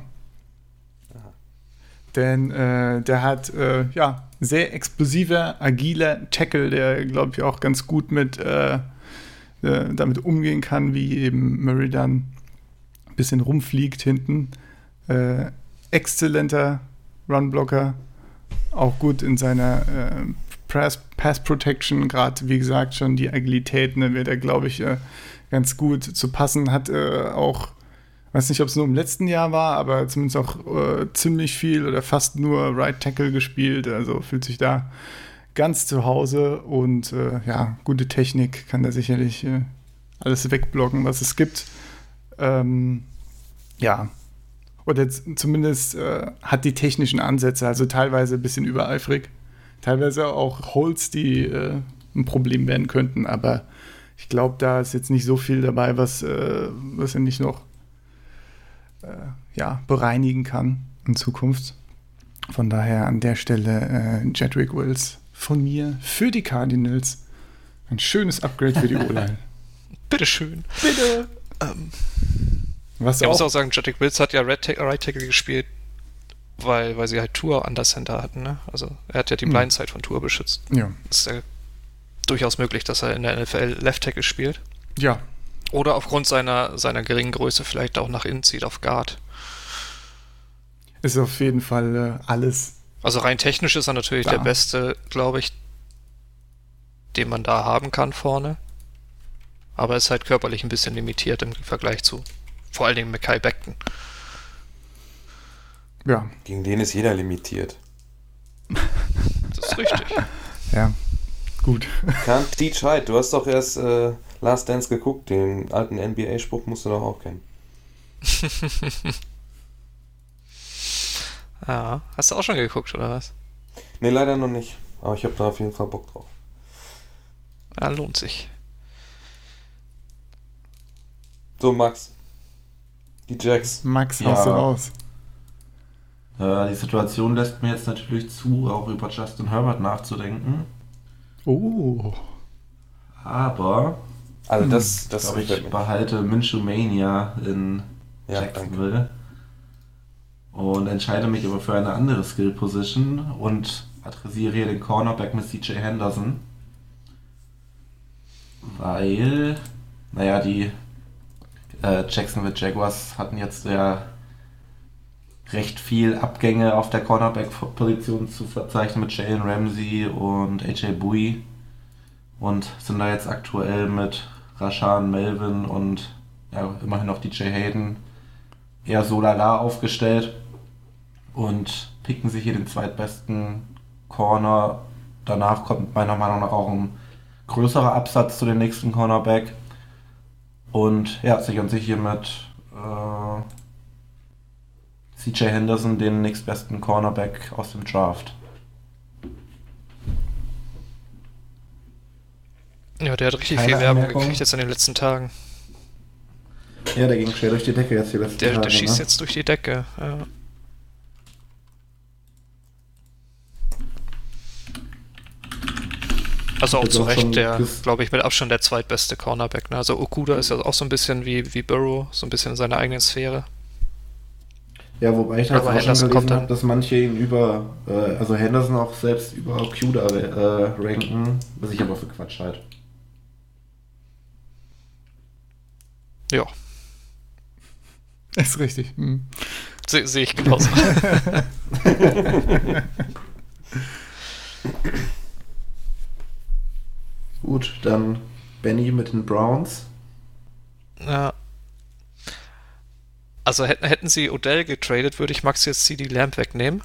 Speaker 1: Denn äh, der hat, äh, ja, sehr explosiver, agiler Tackle, der, glaube ich, auch ganz gut mit äh, äh, damit umgehen kann, wie eben Murray dann ein bisschen rumfliegt hinten. Äh, exzellenter Runblocker, auch gut in seiner äh, Pass, Pass Protection, gerade wie gesagt schon die Agilität, ne, wird er, glaube ich, äh, ganz gut zu passen. Hat auch, weiß nicht, ob es nur im letzten Jahr war, aber zumindest auch äh, ziemlich viel oder fast nur Right Tackle gespielt. Also fühlt sich da ganz zu Hause und äh, ja, gute Technik kann da sicherlich äh, alles wegblocken, was es gibt. Ähm, ja, oder zumindest äh, hat die technischen Ansätze, also teilweise ein bisschen übereifrig, teilweise auch Holz, die äh, ein Problem werden könnten, aber ich glaube, da ist jetzt nicht so viel dabei, was, äh, was er nicht noch äh, ja, bereinigen kann in Zukunft. Von daher an der Stelle äh, Jedrick Wills von mir für die Cardinals. Ein schönes Upgrade für die O-Line.
Speaker 4: Bitteschön.
Speaker 1: Bitte. Ähm,
Speaker 4: was ich muss auch sagen, Jedrick Wills hat ja Right Tackle gespielt, weil, weil sie halt Tour an der Center hatten. Ne? Also er hat ja die hm. Blindside von Tour beschützt.
Speaker 1: Ja.
Speaker 4: ist ja durchaus möglich, dass er in der NFL Left Tackle spielt.
Speaker 1: Ja.
Speaker 4: Oder aufgrund seiner, seiner geringen Größe vielleicht auch nach innen zieht auf Guard.
Speaker 1: Ist auf jeden Fall äh, alles.
Speaker 4: Also rein technisch ist er natürlich da. der beste, glaube ich, den man da haben kann vorne. Aber ist halt körperlich ein bisschen limitiert im Vergleich zu vor allen Dingen Mackay Beckton.
Speaker 1: Ja.
Speaker 2: Gegen den ist jeder limitiert.
Speaker 4: Das ist richtig.
Speaker 1: ja, gut.
Speaker 2: Can't teach height. Du hast doch erst äh, Last Dance geguckt. Den alten NBA-Spruch musst du doch auch kennen.
Speaker 4: ja, hast du auch schon geguckt, oder was?
Speaker 2: Nee, leider noch nicht. Aber ich habe da auf jeden Fall Bock drauf.
Speaker 4: Ja, lohnt sich.
Speaker 2: So, Max. Die Jacks.
Speaker 1: Max, ja. haust du raus.
Speaker 3: Äh, die Situation lässt mir jetzt natürlich zu, auch über Justin Herbert nachzudenken.
Speaker 1: Oh.
Speaker 3: Aber.
Speaker 2: Also das, hm, das
Speaker 3: ich, ich behalte Minshew Mania in ja, Jacksonville. Danke. Und entscheide mich aber für eine andere Skill Position und adressiere hier den Cornerback mit CJ Henderson. Weil, naja, die äh, Jacksonville Jaguars hatten jetzt ja recht viel Abgänge auf der Cornerback-Position zu verzeichnen mit Jalen Ramsey und AJ Bowie und sind da jetzt aktuell mit Rashan Melvin und ja, immerhin noch DJ Hayden eher so lala aufgestellt und picken sich hier den zweitbesten Corner. Danach kommt meiner Meinung nach auch ein größerer Absatz zu dem nächsten Cornerback. Und ja, sichern sich hier mit äh, CJ Henderson den nächstbesten Cornerback aus dem Draft.
Speaker 4: Ja, der hat richtig Keine viel Werbung Anmerkung. gekriegt jetzt in den letzten Tagen.
Speaker 3: Ja, der ging schwer durch die Decke jetzt die letzten
Speaker 4: der,
Speaker 3: Tage.
Speaker 4: Der schießt ne? jetzt durch die Decke, ja. Also auch zu Recht der, glaube ich, mit Abstand der zweitbeste Cornerback. Ne? Also Okuda ist ja auch so ein bisschen wie, wie Burrow, so ein bisschen in seiner eigenen Sphäre.
Speaker 3: Ja, wobei ich halt auch schon gelesen habe, dass manche ihn über, äh, also Henderson auch selbst über Okuda äh, ranken, was ich aber für Quatsch halt.
Speaker 4: Ja.
Speaker 1: Ist richtig. Hm.
Speaker 4: Sehe seh ich genauso.
Speaker 3: Gut, dann Benny mit den Browns.
Speaker 4: Ja. Also hätten, hätten sie Odell getradet, würde ich Max jetzt CD Lamp wegnehmen.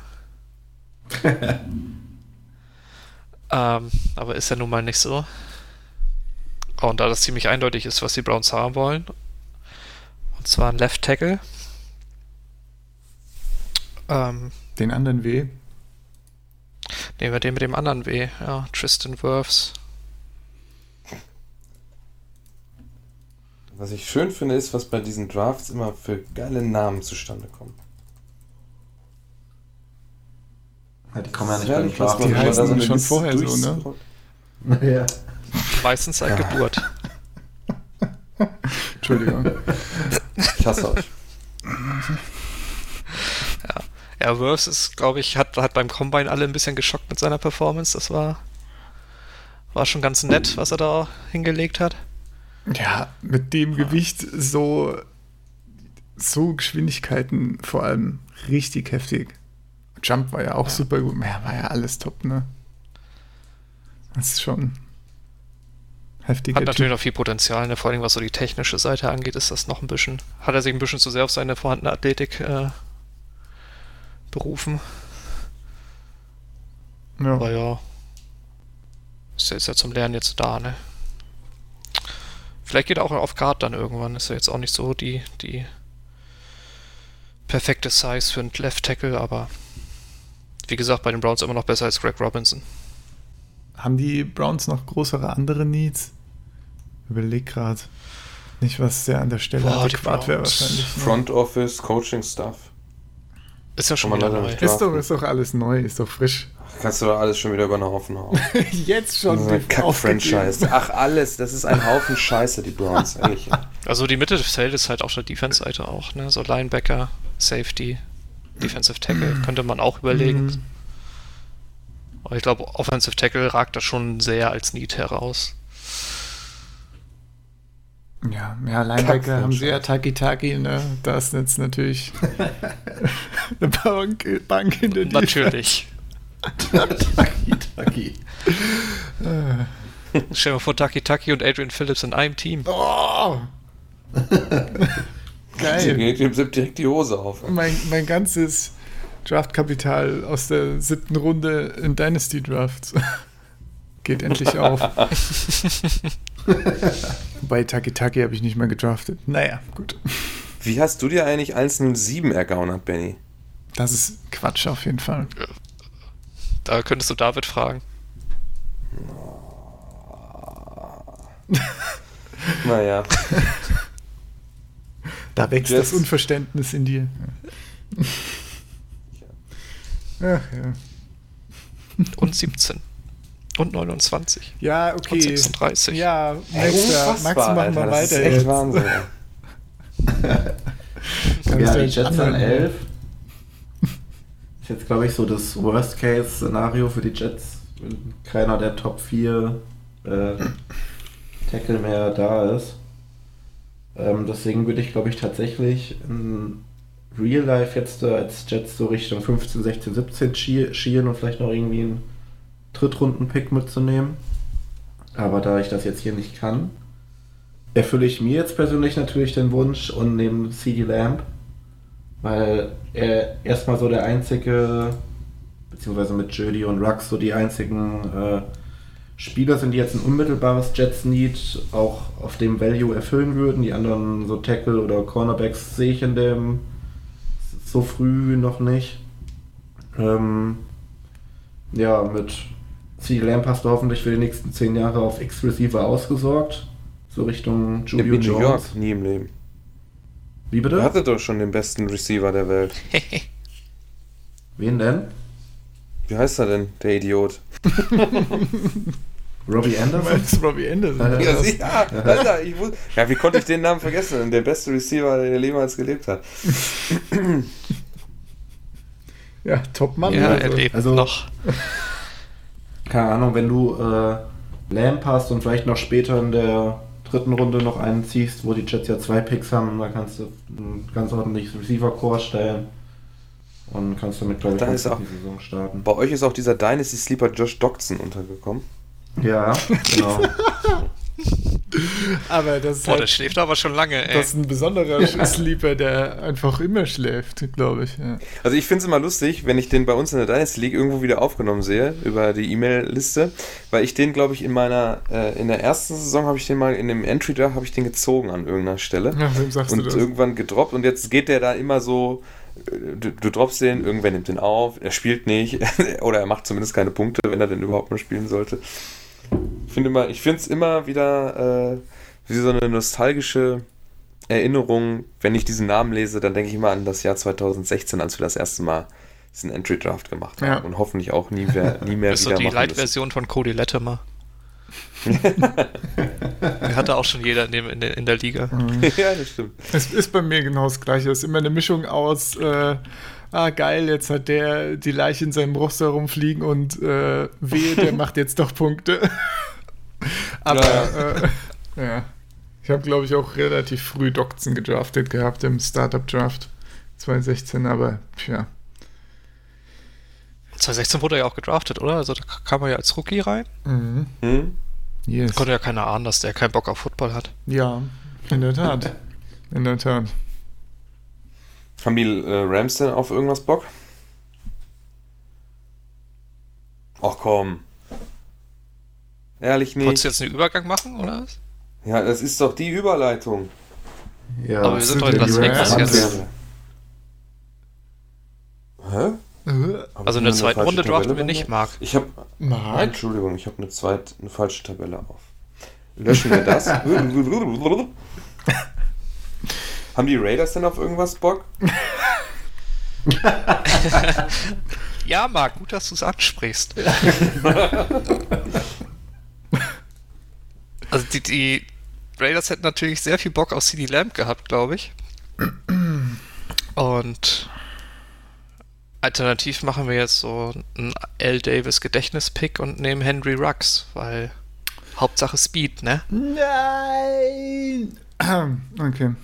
Speaker 4: ähm, aber ist ja nun mal nicht so. Oh, und da das ziemlich eindeutig ist, was die Browns haben wollen. Und zwar ein Left Tackle.
Speaker 1: Ähm, den anderen W.
Speaker 4: Nehmen wir den mit dem anderen W. Ja, Tristan Wirfs.
Speaker 2: Was ich schön finde, ist, was bei diesen Drafts immer für geile Namen zustande kommen.
Speaker 3: Ja, die kommen ja nicht beim
Speaker 1: Draft. Die heißen so schon vorher so,
Speaker 3: ne? Ja.
Speaker 4: Meistens seit ja. Geburt.
Speaker 1: Entschuldigung.
Speaker 2: Ich hasse euch.
Speaker 4: Ja, ja Worth ist, glaube ich, hat, hat beim Combine alle ein bisschen geschockt mit seiner Performance. Das war, war schon ganz nett, was er da hingelegt hat.
Speaker 1: Ja, mit dem Gewicht so, so Geschwindigkeiten vor allem richtig heftig. Jump war ja auch ja. super gut. Ja, war ja alles top, ne? Das ist schon heftig.
Speaker 4: Hat natürlich noch viel Potenzial, ne? vor allem was so die technische Seite angeht, ist das noch ein bisschen, hat er sich ein bisschen zu sehr auf seine vorhandene Athletik äh, berufen. Ja. Aber ja, ist ja, ist ja zum Lernen jetzt da, ne? Vielleicht geht er auch auf Guard dann irgendwann. Ist ja jetzt auch nicht so die, die perfekte Size für einen Left Tackle, aber wie gesagt, bei den Browns immer noch besser als Greg Robinson.
Speaker 1: Haben die Browns noch größere andere Needs? Überleg gerade. Nicht, was der an der Stelle Boah, adäquat wäre wahrscheinlich.
Speaker 2: Front Office, Coaching Stuff.
Speaker 4: Ist ja schon mal neu.
Speaker 1: Ist doch, ist doch alles neu, ist doch frisch.
Speaker 2: Kannst du alles schon wieder über den Haufen hauen.
Speaker 1: Jetzt schon.
Speaker 2: Ein Kack-Franchise. Ach, alles. Das ist ein Haufen Scheiße, die Browns. Ehrlich.
Speaker 4: Also die Mitte des Feldes ist halt auch der Defense-Seite auch. Ne? So Linebacker, Safety, Defensive Tackle. Könnte man auch überlegen. Mhm. Aber ich glaube, Offensive Tackle ragt da schon sehr als Need heraus.
Speaker 1: Ja, ja, Linebacker haben sie ja Taki-Taki, ne? Da ist jetzt natürlich eine Bank, Bank in der
Speaker 4: Natürlich.
Speaker 3: Taki-Taki.
Speaker 4: Stell dir mal vor, Taki-Taki und Adrian Phillips in einem Team.
Speaker 1: Oh!
Speaker 2: Geil. Dem sind direkt die Hose auf.
Speaker 1: Mein, mein ganzes Draftkapital aus der siebten Runde in Dynasty Drafts geht endlich auf. Bei Taki Taki habe ich nicht mehr gedraftet. Naja, gut.
Speaker 2: Wie hast du dir eigentlich 107 ergaunert, Benny?
Speaker 1: Das ist Quatsch auf jeden Fall.
Speaker 4: Da könntest du David fragen.
Speaker 2: naja.
Speaker 1: Da wächst Just. das Unverständnis in dir.
Speaker 4: Ach, ja. Und 17. Und 29.
Speaker 1: Ja, okay. Und
Speaker 4: 36.
Speaker 1: Ja, nächster. Max, machen wir weiter. Das ist echt jetzt. Wahnsinn.
Speaker 3: ja, die Jets an 11. Ist jetzt, glaube ich, so das Worst-Case-Szenario für die Jets, wenn keiner der Top 4 äh, Tackle mehr da ist. Ähm, deswegen würde ich, glaube ich, tatsächlich in Real Life jetzt äh, als Jets so Richtung 15, 16, 17 schielen und vielleicht noch irgendwie einen Drittrunden-Pick mitzunehmen. Aber da ich das jetzt hier nicht kann, erfülle ich mir jetzt persönlich natürlich den Wunsch und nehme CD Lamp, weil er erstmal so der einzige, beziehungsweise mit Jody und Rux so die einzigen äh, Spieler sind, die jetzt ein unmittelbares Jets-Need auch auf dem Value erfüllen würden. Die anderen, so Tackle oder Cornerbacks, sehe ich in dem so früh noch nicht. Ähm, ja, mit CD Lamp hast du hoffentlich für die nächsten zehn Jahre auf X-Receiver ausgesorgt. So Richtung
Speaker 2: Julio Jones. New York, nie im Leben.
Speaker 3: Wie bitte?
Speaker 2: Er hatte doch schon den besten Receiver der Welt.
Speaker 3: Wen denn?
Speaker 2: Wie heißt er denn, der Idiot?
Speaker 3: Robbie Anderson?
Speaker 1: Robbie Anderson?
Speaker 2: Ja, ja, Alter, ich wusste, ja, wie konnte ich den Namen vergessen? Der beste Receiver, der jemals gelebt hat.
Speaker 1: ja, Top-Mann.
Speaker 4: Ja, also. er lebt also, noch.
Speaker 3: Keine Ahnung, wenn du äh, Lamp hast und vielleicht noch später in der dritten Runde noch einen ziehst, wo die Jets ja zwei Picks haben, da kannst du ein ganz ordentliches Receiver-Core stellen. Und kannst damit, glaube ich,
Speaker 2: ist auch, die Saison starten. Bei euch ist auch dieser Dynasty Sleeper Josh Doxson untergekommen.
Speaker 3: Ja, genau.
Speaker 1: aber das ist
Speaker 4: Boah, halt, der schläft aber schon lange, ey.
Speaker 1: Das ist ein besonderer ja. Sleeper, der einfach immer schläft, glaube ich. Ja.
Speaker 2: Also ich finde es immer lustig, wenn ich den bei uns in der Dynasty League irgendwo wieder aufgenommen sehe, über die E-Mail-Liste, weil ich den, glaube ich, in meiner, äh, in der ersten Saison habe ich den mal in dem Entry da, habe ich den gezogen an irgendeiner Stelle.
Speaker 1: Ja, wem sagst
Speaker 2: und
Speaker 1: du das?
Speaker 2: irgendwann gedroppt und jetzt geht der da immer so du, du droppst den, irgendwer nimmt den auf, er spielt nicht oder er macht zumindest keine Punkte, wenn er denn überhaupt mal spielen sollte. Ich finde es immer wieder äh, wie so eine nostalgische Erinnerung, wenn ich diesen Namen lese, dann denke ich immer an das Jahr 2016, als wir das erste Mal diesen Entry Draft gemacht haben ja. und hoffentlich auch nie mehr, nie mehr
Speaker 4: das ist wieder so die Light-Version von Cody Latimer. Hatte auch schon jeder in, dem, in, der, in der Liga.
Speaker 2: Mhm. Ja, das stimmt.
Speaker 1: Es ist bei mir genau das Gleiche. Es ist immer eine Mischung aus, äh, ah geil, jetzt hat der die Leiche in seinem Brust herumfliegen und äh, wehe, der macht jetzt doch Punkte. Aber ja, äh, ja. ich habe glaube ich auch relativ früh Doxen gedraftet gehabt im Startup Draft 2016, aber ja.
Speaker 4: 2016 wurde er ja auch gedraftet, oder? Also da kam er ja als Rookie rein.
Speaker 1: Mhm. Mhm.
Speaker 4: Yes. Konnte ja keiner ahnen, dass der keinen Bock auf Football hat.
Speaker 1: Ja, in der Tat. In der Tat.
Speaker 2: Haben die äh, Rams denn auf irgendwas Bock? Ach komm. Ehrlich nicht.
Speaker 4: Wolltest du jetzt einen Übergang machen, oder was?
Speaker 2: Ja, das ist doch die Überleitung.
Speaker 4: Ja, aber wir sind doch in Las Vegas jetzt.
Speaker 2: Hä?
Speaker 4: Also in der zweiten Runde draften wir nicht, Marc.
Speaker 2: Ich habe. Entschuldigung, ich habe eine zweite, eine falsche Tabelle auf. Löschen wir das. Haben die Raiders denn auf irgendwas Bock?
Speaker 4: ja, Marc, gut, dass du es ansprichst. Also die, die Raiders hätten natürlich sehr viel Bock auf CD Lamb gehabt, glaube ich. Und alternativ machen wir jetzt so einen L. Davis Gedächtnispick und nehmen Henry Rux, weil Hauptsache Speed, ne?
Speaker 1: Nein! Okay.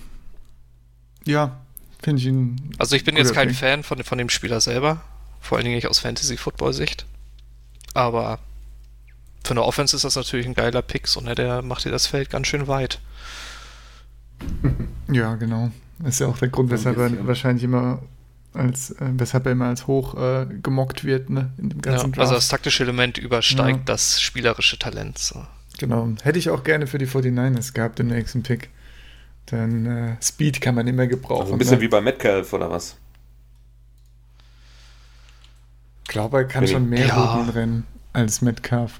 Speaker 1: Ja, finde ich ihn.
Speaker 4: Also ich bin jetzt kein. Fan von, von dem Spieler selber, vor allen Dingen nicht aus Fantasy-Football-Sicht. Aber für eine Offense ist das natürlich ein geiler Pick, so ne, der macht dir das Feld ganz schön weit.
Speaker 1: Ja, genau. Das ist ja auch der Grund, weshalb er wahrscheinlich immer als, äh, weshalb er immer als hoch äh, gemockt wird, ne, in dem ganzen
Speaker 4: ja, Also das taktische Element übersteigt ja. das spielerische Talent. So.
Speaker 1: Genau. Hätte ich auch gerne für die 49ers gehabt im nächsten Pick. Denn äh, Speed kann man immer gebrauchen. Also
Speaker 2: ein bisschen ne? wie bei Metcalf oder was?
Speaker 1: Ich glaube, er kann Bin schon mehr ja. Routen rennen als Metcalf.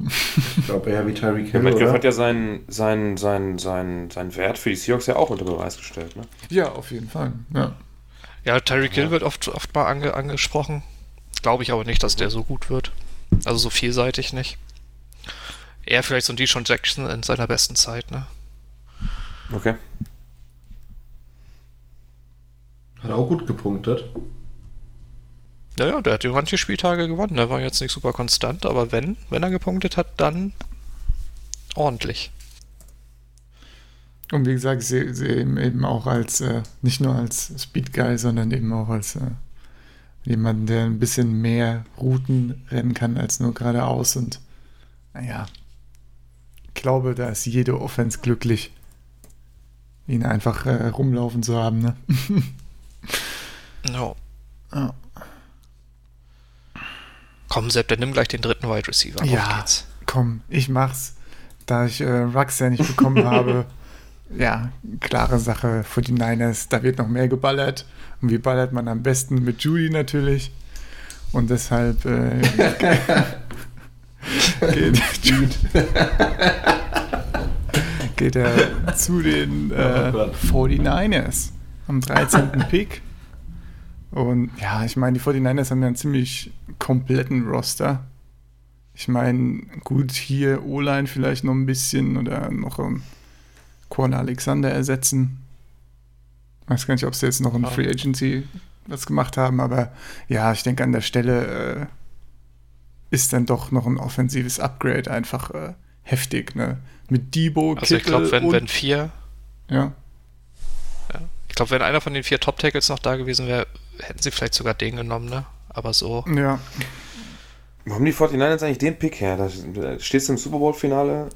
Speaker 3: Ich glaube eher wie Tyreek
Speaker 2: Hill. Ja, Metcalf oder? hat ja seinen, seinen, seinen, seinen, seinen Wert für die Seahawks ja auch unter Beweis gestellt. Ne?
Speaker 1: Ja, auf jeden Fall. Ja,
Speaker 4: ja Tyreek Hill wird oft, oft mal ange, angesprochen. Glaube ich aber nicht, dass der so gut wird. Also so vielseitig nicht. Eher vielleicht so ein Deshaun Jackson in seiner besten Zeit, ne?
Speaker 2: Okay.
Speaker 3: Hat auch gut gepunktet.
Speaker 4: Ja, ja, der hat manche Spieltage gewonnen. Der war jetzt nicht super konstant, aber wenn, wenn er gepunktet hat, dann ordentlich.
Speaker 1: Und wie gesagt, ich sehe, sehe ihn eben auch als, äh, nicht nur als Speed Guy, sondern eben auch als äh, jemanden, der ein bisschen mehr Routen rennen kann als nur geradeaus. Und naja, ich glaube, da ist jede Offense glücklich, ihn einfach äh, rumlaufen zu haben. Ne?
Speaker 4: no. Ja. Komm, Sepp, dann nimm gleich den dritten Wide Receiver.
Speaker 1: Ja, komm, ich mach's. Da ich äh, Rux ja nicht bekommen habe, ja, klare Sache für die Niners. Da wird noch mehr geballert. Und wie ballert man am besten? Mit Judy natürlich. Und deshalb äh, geht, geht er zu den äh, 49ers am 13. Pick. Und ja, ich meine, die 49ers haben ja einen ziemlich kompletten Roster. Ich meine, gut, hier O-Line vielleicht noch ein bisschen oder noch ein Corner Alexander ersetzen. Ich weiß gar nicht, ob sie jetzt noch in Free Agency was gemacht haben, aber ja, ich denke, an der Stelle äh, ist dann doch noch ein offensives Upgrade einfach äh, heftig, ne? Mit Debo,
Speaker 4: Also ich glaube, wenn, wenn vier.
Speaker 1: Ja.
Speaker 4: ja. Ich glaube, wenn einer von den vier Top-Tackles noch da gewesen wäre, hätten sie vielleicht sogar den genommen, ne? Aber so.
Speaker 1: Ja.
Speaker 2: Haben die 49ers eigentlich den Pick her? Da stehst du im Super Bowl-Finale.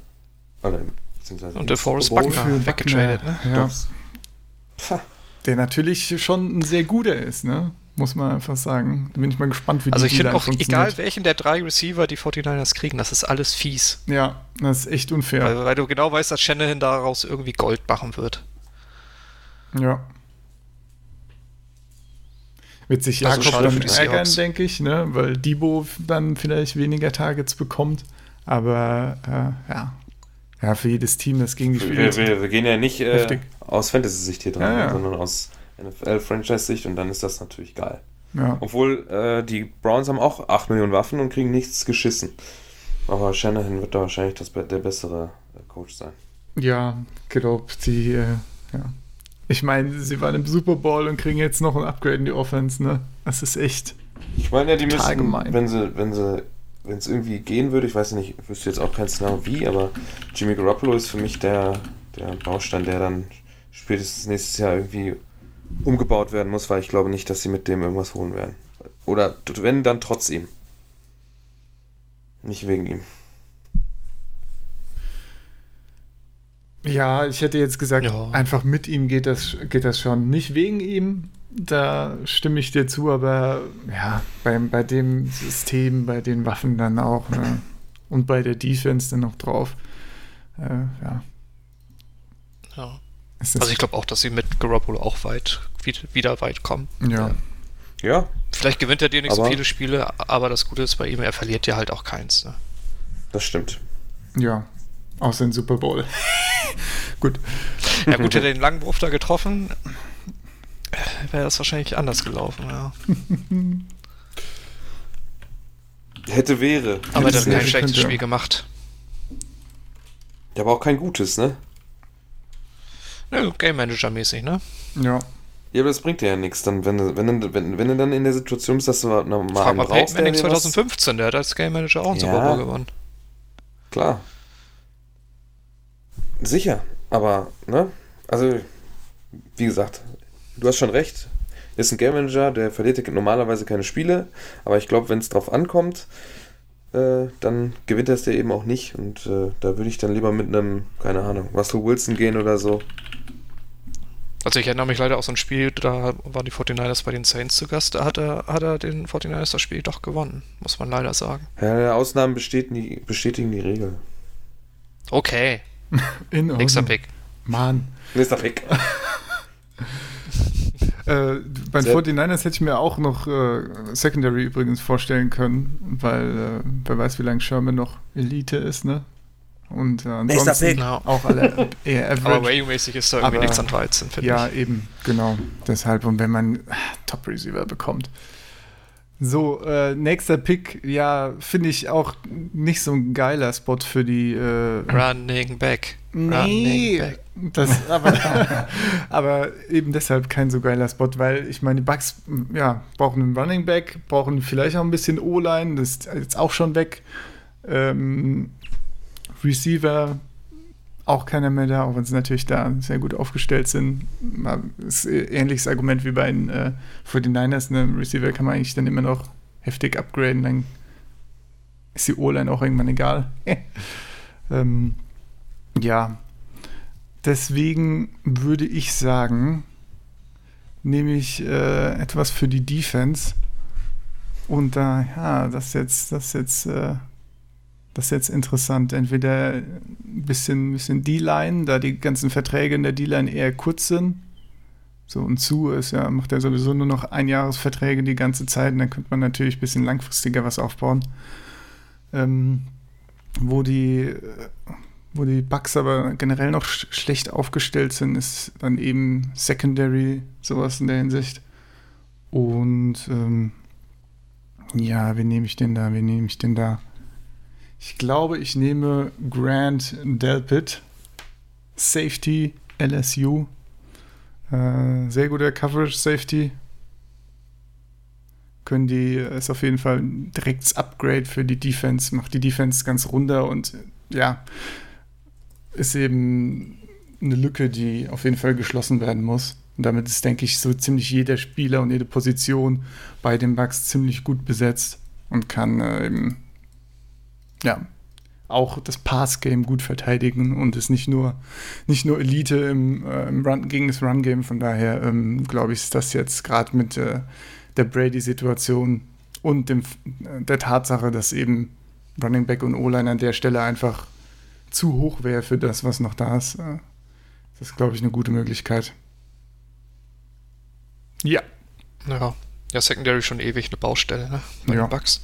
Speaker 4: Und der Forrest Buckner weggetradet, ne?
Speaker 1: Ja. Der natürlich schon ein sehr guter ist, ne? Muss man einfach sagen. Da bin ich mal gespannt, wie
Speaker 4: Also ich finde auch, egal welchen der drei Receiver die 49ers kriegen, das ist alles fies.
Speaker 1: Ja, das ist echt unfair.
Speaker 4: Weil, weil du genau weißt, dass Shanahan daraus irgendwie Gold machen wird.
Speaker 1: Ja. Wird sich Jakob dann ärgern, denke ich, ne? weil Debo dann vielleicht weniger Targets bekommt. Aber äh, ja. Ja, für jedes Team, das gegen die
Speaker 2: Spiele. Wir, wir, wir, gehen ja nicht äh, aus Fantasy-Sicht hier dran, ja, ja. sondern aus NFL-Franchise-Sicht und dann ist das natürlich geil.
Speaker 1: Ja.
Speaker 2: Obwohl äh, die Browns haben auch 8 Millionen Waffen und kriegen nichts geschissen. Aber Shanahan wird da wahrscheinlich das, der bessere äh, Coach sein.
Speaker 1: Ja, glaube, die, äh, ja. Ich meine, sie waren im Super Bowl und kriegen jetzt noch ein Upgrade in die Offense, ne? Das ist echt.
Speaker 2: Ich meine ja, die müssen, gemein. wenn sie, wenn sie, wenn es irgendwie gehen würde, ich weiß nicht, ich wüsste jetzt auch kein genau wie, aber Jimmy Garoppolo ist für mich der, der Baustein, der dann spätestens nächstes Jahr irgendwie umgebaut werden muss, weil ich glaube nicht, dass sie mit dem irgendwas holen werden. Oder wenn, dann trotz ihm. Nicht wegen ihm.
Speaker 1: Ja, ich hätte jetzt gesagt, ja. einfach mit ihm geht das, geht das schon. Nicht wegen ihm, da stimme ich dir zu, aber ja, bei, bei dem System, bei den Waffen dann auch ne? und bei der Defense dann noch drauf. Äh, ja.
Speaker 4: Ja. Also ich glaube auch, dass sie mit Garoppolo auch weit, wieder weit kommen.
Speaker 1: Ja.
Speaker 2: Ja.
Speaker 4: Vielleicht gewinnt er dir nicht aber so viele Spiele, aber das Gute ist bei ihm, er verliert dir halt auch keins. Ne?
Speaker 2: Das stimmt.
Speaker 1: Ja. Außer den Super Bowl. gut.
Speaker 4: Ja gut, hätte den langen Wurf da getroffen, wäre das wahrscheinlich anders gelaufen, ja.
Speaker 2: Hätte wäre.
Speaker 4: Aber er hat kein schlechtes Spiel gemacht.
Speaker 2: Ja, aber auch kein gutes, ne?
Speaker 4: Ja, Game Manager mäßig, ne?
Speaker 1: Ja.
Speaker 2: Ja, aber das bringt dir ja nichts, dann, wenn, du, wenn, wenn, wenn du dann in der Situation bist, dass du mal
Speaker 4: Frag einen mal brauchst, Peyton Manning 2015, der hat als Game Manager auch einen ja, Super Bowl gewonnen.
Speaker 2: Klar. Sicher, aber, ne? Also, wie gesagt, du hast schon recht. Ist ein Game Manager, der verliert normalerweise keine Spiele, aber ich glaube, wenn es drauf ankommt, äh, dann gewinnt er es dir eben auch nicht. Und äh, da würde ich dann lieber mit einem, keine Ahnung, Russell Wilson gehen oder so.
Speaker 4: Also ich erinnere mich leider auch so ein Spiel, da waren die 49ers bei den Saints zu Gast, da hat er, hat er den 49ers das Spiel doch gewonnen, muss man leider sagen.
Speaker 2: Ja, Ausnahmen bestätigen bestätigen die Regel.
Speaker 4: Okay.
Speaker 1: In
Speaker 4: Nächster Pick.
Speaker 1: Mann.
Speaker 2: Nächster Pick.
Speaker 1: Äh, bei den 49ers hätte ich mir auch noch äh, Secondary übrigens vorstellen können, weil äh, wer weiß, wie lange Sherman noch Elite ist, ne? Und äh, ansonsten auch alle eher average.
Speaker 4: Aber rating-mäßig ist da irgendwie nichts an 13,
Speaker 1: finde ja, ich. Ja, eben, genau. Deshalb, und wenn man Top-Receiver bekommt. So, äh, nächster Pick, ja, finde ich auch nicht so ein geiler Spot für die äh,
Speaker 4: Running Back.
Speaker 1: Nee, Running back. Das, aber, aber eben deshalb kein so geiler Spot, weil ich meine, die Bugs ja, brauchen einen Running Back, brauchen vielleicht auch ein bisschen O-Line, das ist jetzt auch schon weg. Ähm, Receiver auch keiner mehr da, auch wenn sie natürlich da sehr gut aufgestellt sind. Ist ein ähnliches Argument wie bei den äh, 49ers. Ne? Receiver kann man eigentlich dann immer noch heftig upgraden, dann ist die O-Line auch irgendwann egal. ähm, ja, deswegen würde ich sagen, nehme ich äh, etwas für die Defense. Und da, ja, das jetzt, das jetzt äh, das ist jetzt interessant. Entweder ein bisschen, bisschen D-Line, da die ganzen Verträge in der D-Line eher kurz sind. So und zu ist ja, macht er sowieso nur noch Einjahresverträge die ganze Zeit. Und dann könnte man natürlich ein bisschen langfristiger was aufbauen. Ähm, wo die, wo die Bugs aber generell noch sch schlecht aufgestellt sind, ist dann eben Secondary, sowas in der Hinsicht. Und ähm, ja, wen nehme ich denn da? Wen nehme ich denn da? Ich glaube, ich nehme Grant Delpit, Safety LSU. Äh, sehr guter Coverage Safety. Können die, ist auf jeden Fall ein direktes Upgrade für die Defense, macht die Defense ganz runter und ja, ist eben eine Lücke, die auf jeden Fall geschlossen werden muss. Und damit ist, denke ich, so ziemlich jeder Spieler und jede Position bei den Bucks ziemlich gut besetzt und kann äh, eben ja, auch das Pass-Game gut verteidigen und ist nicht nur, nicht nur Elite im, äh, im Run, gegen das Run-Game. Von daher ähm, glaube ich, ist das jetzt gerade mit äh, der Brady-Situation und dem, äh, der Tatsache, dass eben Running Back und O-Line an der Stelle einfach zu hoch wäre für das, was noch da ist. Äh, das ist, glaube ich, eine gute Möglichkeit.
Speaker 4: Ja. Ja, ja Secondary schon ewig eine Baustelle, ne? Bei
Speaker 1: ja.
Speaker 4: den Bugs.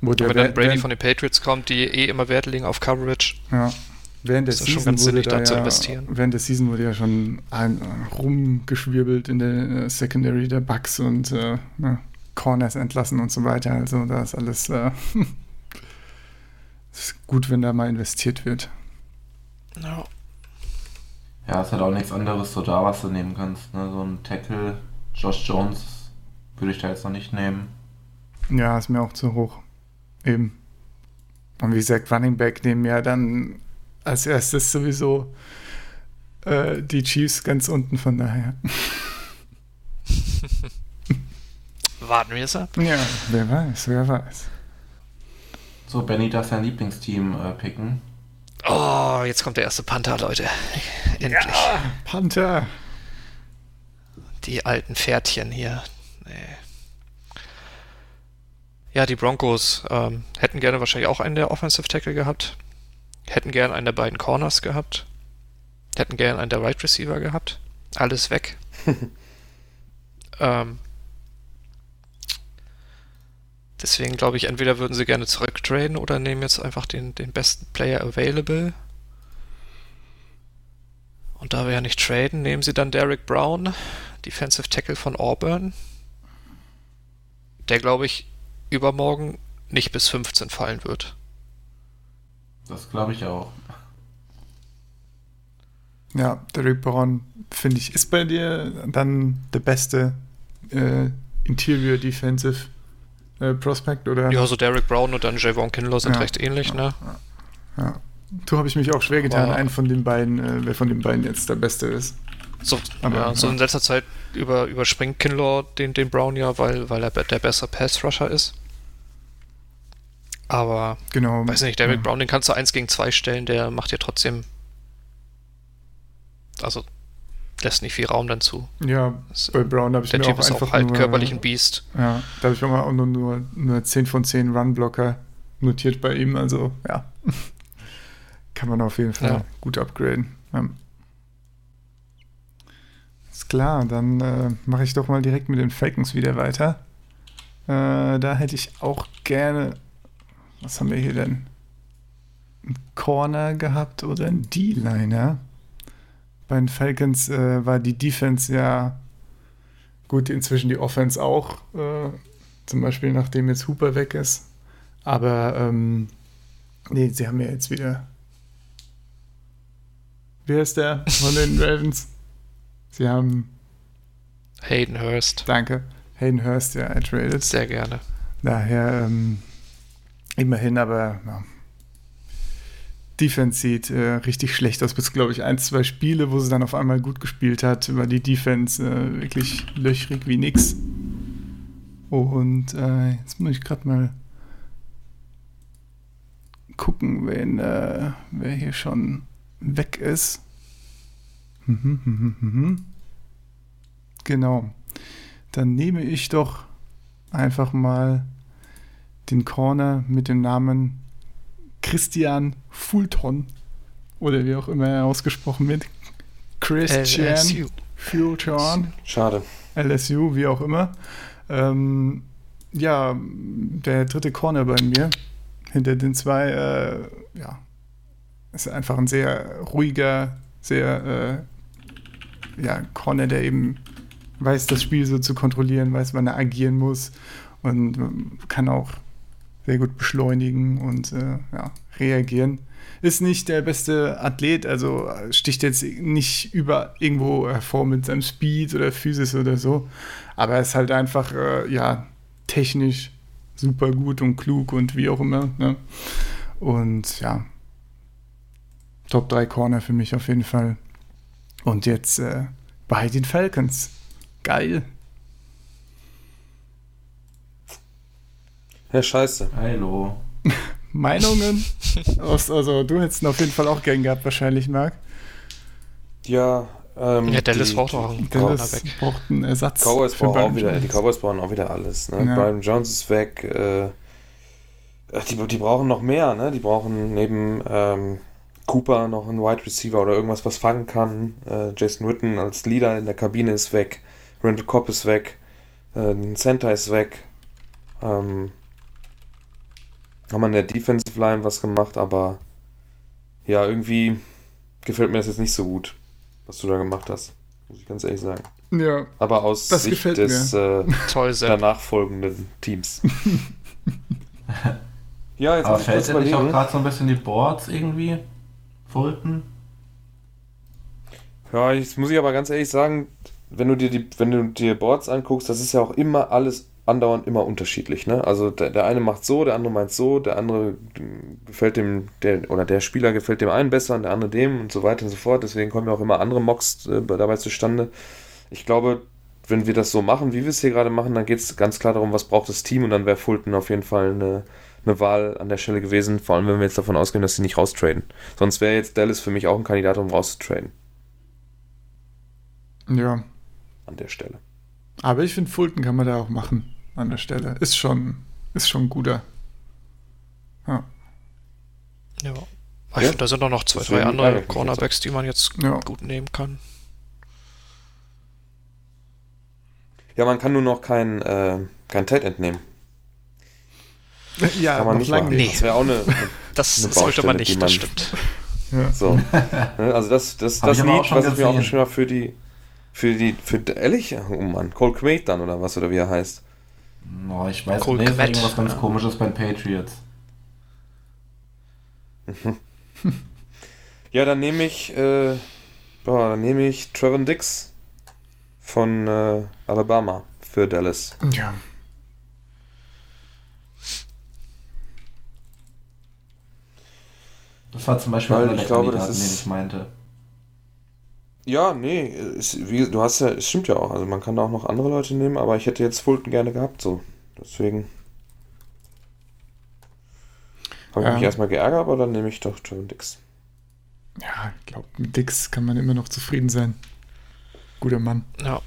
Speaker 1: Wo
Speaker 4: der wenn dann Brady von den Patriots kommt, die eh immer Wert legen auf Coverage.
Speaker 1: Ja. Während der
Speaker 4: ist
Speaker 1: Season
Speaker 4: schon sinnig,
Speaker 1: da
Speaker 4: zu investieren.
Speaker 1: Während der Season wurde ja schon ein, äh, rumgeschwirbelt in der äh, Secondary der Bucks und äh, ne, Corners entlassen und so weiter. Also da ist alles äh, ist gut, wenn da mal investiert wird.
Speaker 3: No. Ja, es hat auch nichts anderes so da, was du nehmen kannst. Ne? So ein Tackle, Josh Jones würde ich da jetzt noch nicht nehmen.
Speaker 1: Ja, ist mir auch zu hoch. Eben. Und wie gesagt, Running Back nehmen ja dann als erstes sowieso äh, die Chiefs ganz unten, von daher.
Speaker 4: Warten wir es ab?
Speaker 1: Ja, wer weiß, wer weiß.
Speaker 3: So, Benny darf sein Lieblingsteam äh, picken.
Speaker 4: Oh, jetzt kommt der erste Panther, Leute. Endlich. Ja,
Speaker 1: Panther.
Speaker 4: Die alten Pferdchen hier. Nee. Ja, die Broncos ähm, hätten gerne wahrscheinlich auch einen der Offensive Tackle gehabt. Hätten gerne einen der beiden Corners gehabt. Hätten gerne einen der Right Receiver gehabt. Alles weg. ähm, deswegen glaube ich, entweder würden sie gerne zurücktraden oder nehmen jetzt einfach den, den besten Player available. Und da wir ja nicht traden, nehmen sie dann Derek Brown, Defensive Tackle von Auburn. Der, glaube ich, übermorgen nicht bis 15 fallen wird.
Speaker 3: Das glaube ich auch.
Speaker 1: Ja, Derek Brown, finde ich, ist bei dir dann der beste äh, Interior Defensive äh, Prospect, oder?
Speaker 4: Ja, so Derek Brown und dann Javon Kinlaw sind ja, recht ähnlich,
Speaker 1: ja,
Speaker 4: ne?
Speaker 1: Ja. ja. Du habe ich mich auch schwer getan, einen von den beiden, äh, wer von den beiden jetzt der Beste ist.
Speaker 4: So, Aber, ja, so in letzter Zeit über, überspringt Kinlaw den, den Brown ja, weil, weil er der bessere Pass-Rusher ist. Aber,
Speaker 1: genau,
Speaker 4: weiß nicht, Derek Brown, den kannst du 1 gegen 2 stellen, der macht dir trotzdem also lässt nicht viel Raum dann zu.
Speaker 1: Ja, bei Brown habe ich
Speaker 4: der
Speaker 1: mir
Speaker 4: typ
Speaker 1: auch
Speaker 4: ist
Speaker 1: einfach
Speaker 4: auch halt
Speaker 1: nur,
Speaker 4: körperlich ein Biest.
Speaker 1: Ja, da habe ich auch, auch nur, nur, nur 10 von 10 Runblocker notiert bei ihm. Also ja, kann man auf jeden Fall ja. gut upgraden. Ja. Ist klar, dann äh, mache ich doch mal direkt mit den Falcons wieder weiter. Äh, da hätte ich auch gerne, was haben wir hier denn? Ein Corner gehabt oder ein D-Liner? Bei den Falcons äh, war die Defense ja gut, inzwischen die Offense auch. Äh, zum Beispiel, nachdem jetzt Hooper weg ist. Aber ähm, nee, sie haben ja jetzt wieder. Wer ist der von den Ravens? Sie haben.
Speaker 4: Hayden Hurst.
Speaker 1: Danke. Hayden Hurst, ja, ertradet.
Speaker 4: Sehr gerne.
Speaker 1: Daher ähm, immerhin, aber ja, Defense sieht äh, richtig schlecht aus. Bis, glaube ich, ein, zwei Spiele, wo sie dann auf einmal gut gespielt hat, war die Defense äh, wirklich löchrig wie nix. Und äh, jetzt muss ich gerade mal gucken, wen, äh, wer hier schon weg ist. Genau. Dann nehme ich doch einfach mal den Corner mit dem Namen Christian Fulton oder wie auch immer er ausgesprochen wird. Christian LSU. Fulton.
Speaker 2: Schade.
Speaker 1: LSU, wie auch immer. Ähm, ja, der dritte Corner bei mir. Hinter den zwei, äh, ja, ist einfach ein sehr ruhiger, sehr, äh, ja, Corner, der eben weiß, das Spiel so zu kontrollieren, weiß, wann er agieren muss und kann auch sehr gut beschleunigen und äh, ja, reagieren. Ist nicht der beste Athlet, also sticht jetzt nicht über irgendwo hervor mit seinem Speed oder Physis oder so, aber er ist halt einfach, äh, ja, technisch super gut und klug und wie auch immer. Ne? Und ja, Top 3 Corner für mich auf jeden Fall. Und jetzt äh, bei den Falcons. Geil.
Speaker 2: Ja, scheiße.
Speaker 3: Hallo.
Speaker 1: Meinungen? also, du hättest ihn auf jeden Fall auch gern gehabt, wahrscheinlich, Marc.
Speaker 2: Ja, ähm,
Speaker 4: ja, Dallas braucht auch einen
Speaker 1: Dallas weg. braucht einen Ersatz.
Speaker 2: Cowboys brauchen auch wieder, die Cowboys brauchen auch wieder alles. Ne? Ja. Brian Jones ist weg. Äh, die, die brauchen noch mehr. Ne? Die brauchen neben ähm, Cooper noch einen Wide Receiver oder irgendwas, was fangen kann. Äh, Jason Witten als Leader in der Kabine ist weg. Randall Cobb ist weg. Äh, Center ist weg. Ähm, haben an der Defensive Line was gemacht, aber ja, irgendwie gefällt mir das jetzt nicht so gut, was du da gemacht hast. Muss ich ganz ehrlich sagen.
Speaker 1: Ja.
Speaker 2: Aber aus
Speaker 1: das
Speaker 2: Sicht des äh,
Speaker 4: Toll,
Speaker 2: danach folgenden Teams. ja, jetzt
Speaker 3: aber fällt dir nicht auch gerade so ein bisschen die Boards irgendwie? Fulton?
Speaker 2: Ja, jetzt muss ich aber ganz ehrlich sagen, wenn du dir die, wenn du dir Boards anguckst, das ist ja auch immer alles andauernd immer unterschiedlich. Ne? Also der, der eine macht so, der andere meint so, der andere gefällt dem, der, oder der Spieler gefällt dem einen besser und der andere dem und so weiter und so fort. Deswegen kommen ja auch immer andere Mocks äh, dabei zustande. Ich glaube, wenn wir das so machen, wie wir es hier gerade machen, dann geht es ganz klar darum, was braucht das Team und dann wäre Fulton auf jeden Fall eine, eine Wahl an der Stelle gewesen, vor allem wenn wir jetzt davon ausgehen, dass sie nicht raustraden. Sonst wäre jetzt Dallas für mich auch ein Kandidat, um rauszutraden.
Speaker 1: Ja.
Speaker 2: An der Stelle.
Speaker 1: Aber ich finde, Fulton kann man da auch machen an der Stelle. Ist schon, ist schon guter.
Speaker 4: Ja. Ja. Ich ja. finde, da sind auch noch zwei, drei andere Cornerbacks, die man jetzt ja. gut nehmen kann.
Speaker 2: Ja, man kann nur noch kein, äh, kein Ted entnehmen.
Speaker 1: Ja,
Speaker 2: kann man nicht
Speaker 4: lange
Speaker 2: nicht.
Speaker 4: Das wäre auch eine, eine Das eine sollte man nicht, man, das stimmt.
Speaker 2: Ja. So. Ne, also das, das, das Lied, was ich mir aufgeschrieben habe für die, für die, für ehrlich, oh Mann, Cole Quaid dann oder was oder wie er heißt.
Speaker 3: No, ich weiß Cole nicht, irgendwas ganz ja. komisches beim Patriots.
Speaker 2: ja, dann nehme ich, äh, boah, dann nehme ich Trevor Dix von äh, Alabama für Dallas.
Speaker 1: Ja.
Speaker 3: Das war zum Beispiel
Speaker 2: Weil ich glaube, das ist,
Speaker 3: den ich meinte.
Speaker 2: Ja, nee, ist, wie, du hast ja, es stimmt ja auch. Also man kann da auch noch andere Leute nehmen, aber ich hätte jetzt Fulton gerne gehabt, so. Deswegen. Habe ich ähm, mich erstmal geärgert, aber dann nehme ich doch John Dix.
Speaker 1: Ja, ich glaube, mit Dix kann man immer noch zufrieden sein. Guter Mann.
Speaker 4: Ja.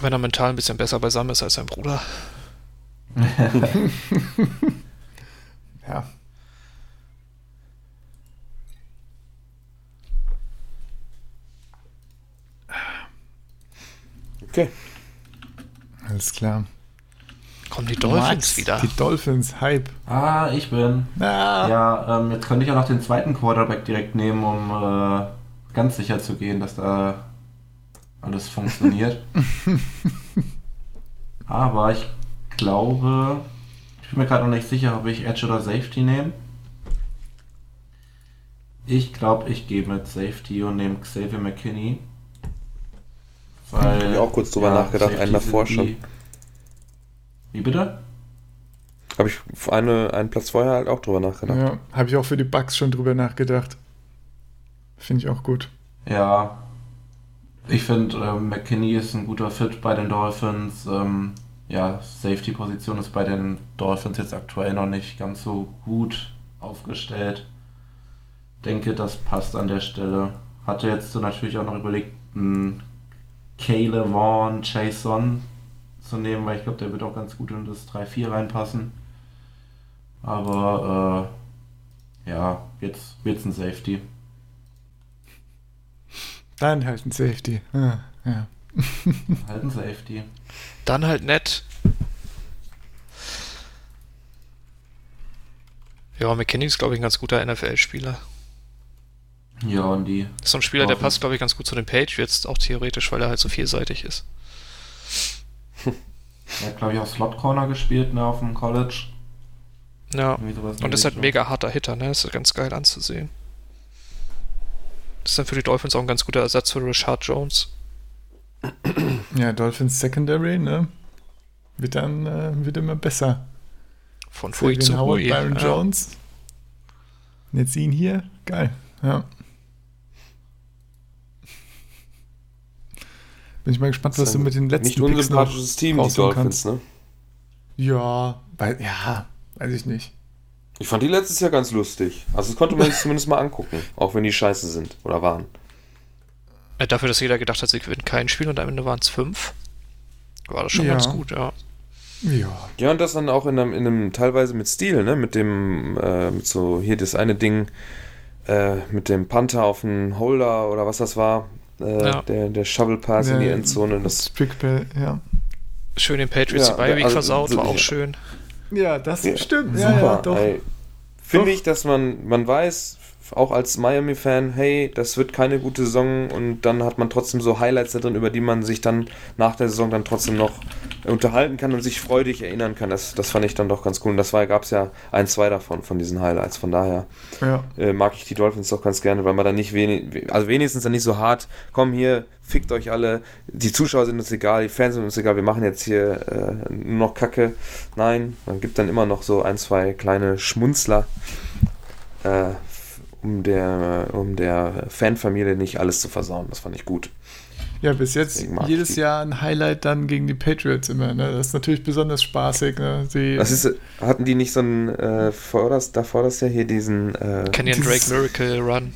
Speaker 4: Wenn er mental ein bisschen besser beisammen ist als sein Bruder.
Speaker 1: ja.
Speaker 2: Okay.
Speaker 1: Alles klar.
Speaker 4: Kommen die Dolphins Max, wieder.
Speaker 1: Die Dolphins, Hype.
Speaker 3: Ah, ich bin.
Speaker 1: Ah.
Speaker 3: Ja, ähm, jetzt könnte ich auch noch den zweiten Quarterback direkt nehmen, um äh, ganz sicher zu gehen, dass da alles funktioniert. Aber ich glaube, ich bin mir gerade noch nicht sicher, ob ich Edge oder Safety nehme. Ich glaube, ich gehe mit Safety und nehme Xavier McKinney.
Speaker 2: Weil, Habe ich auch kurz drüber ja, nachgedacht, einen davor schon.
Speaker 3: Wie bitte?
Speaker 2: Habe ich eine, einen Platz vorher halt auch drüber nachgedacht.
Speaker 1: Ja, habe ich auch für die Bugs schon drüber nachgedacht. Finde ich auch gut.
Speaker 3: Ja. Ich finde, äh, McKinney ist ein guter Fit bei den Dolphins. Ähm, ja, Safety-Position ist bei den Dolphins jetzt aktuell noch nicht ganz so gut aufgestellt. Denke, das passt an der Stelle. Hatte jetzt so natürlich auch noch überlegt, einen Caleb Vaughn, Jason zu nehmen, weil ich glaube, der wird auch ganz gut in das 3-4 reinpassen. Aber äh, ja, jetzt wird es ein Safety.
Speaker 1: Dann halt ein Safety. Ah, ja.
Speaker 3: halt ein Safety.
Speaker 4: Dann halt nett. Ja, McKinney ist, glaube ich, ein ganz guter NFL-Spieler.
Speaker 3: Ja, und die.
Speaker 4: ist so ein Spieler, der passt, glaube ich, ganz gut zu den Patriots, auch theoretisch, weil er halt so vielseitig ist.
Speaker 3: er hat, glaube ich, auch Slot Corner gespielt, ne, auf dem College.
Speaker 4: Ja, und ist halt ein mega harter Hitter, ne? Das ist ganz geil anzusehen. Das ist dann für die Dolphins auch ein ganz guter Ersatz für Richard Jones.
Speaker 1: Ja, Dolphins Secondary, ne? Wird dann äh, wird immer besser.
Speaker 4: Von Fui zu Howard, Hui.
Speaker 1: Byron ja. Jones. Und jetzt ihn hier. Geil. Ja. Bin ich mal gespannt, was du mit den letzten
Speaker 2: Nicht unsympathisches Team, die Dolphins, ne?
Speaker 1: Ja, weil, ja, weiß ich nicht.
Speaker 2: Ich fand die letztes Jahr ganz lustig. Also das konnte man sich zumindest mal angucken, auch wenn die scheiße sind oder waren.
Speaker 4: Ja, dafür, dass jeder gedacht hat, sie gewinnen kein Spiel und am Ende waren es fünf, war das schon ja. ganz gut, ja.
Speaker 1: Ja.
Speaker 2: Ja, und das dann auch in einem, in einem teilweise mit Stil, ne? Mit dem, äh, mit so hier das eine Ding, äh, mit dem Panther auf den Holder oder was das war, äh, ja. der, der Shovel Pass ja, in die Endzone. Das
Speaker 1: Ball, ja.
Speaker 4: Schön den Patriots ja, die Bye also, versaut, war auch schön.
Speaker 1: Ja, das stimmt.
Speaker 2: Super. Ja, Finde ich, dass man, man weiß, auch als Miami-Fan, hey, das wird keine gute Saison und dann hat man trotzdem so Highlights da drin, über die man sich dann nach der Saison dann trotzdem noch unterhalten kann und sich freudig erinnern kann. Das, das fand ich dann doch ganz cool. Und das gab es ja ein, zwei davon, von diesen Highlights. Von daher
Speaker 1: ja.
Speaker 2: äh, mag ich die Dolphins doch ganz gerne, weil man dann nicht wenig, also wenigstens dann nicht so hart, komm hier, fickt euch alle, die Zuschauer sind uns egal, die Fans sind uns egal, wir machen jetzt hier äh, nur noch Kacke. Nein, man gibt dann immer noch so ein, zwei kleine Schmunzler. Äh, um der, um der Fanfamilie nicht alles zu versauen. Das fand ich gut.
Speaker 1: Ja, bis jetzt jedes Jahr ein Highlight dann gegen die Patriots immer. Ne? Das ist natürlich besonders spaßig. Ne?
Speaker 2: Die, Was ist, hatten die nicht so einen äh, vorderst, davor das ja hier diesen
Speaker 4: äh, Kenyon Drake Miracle Run?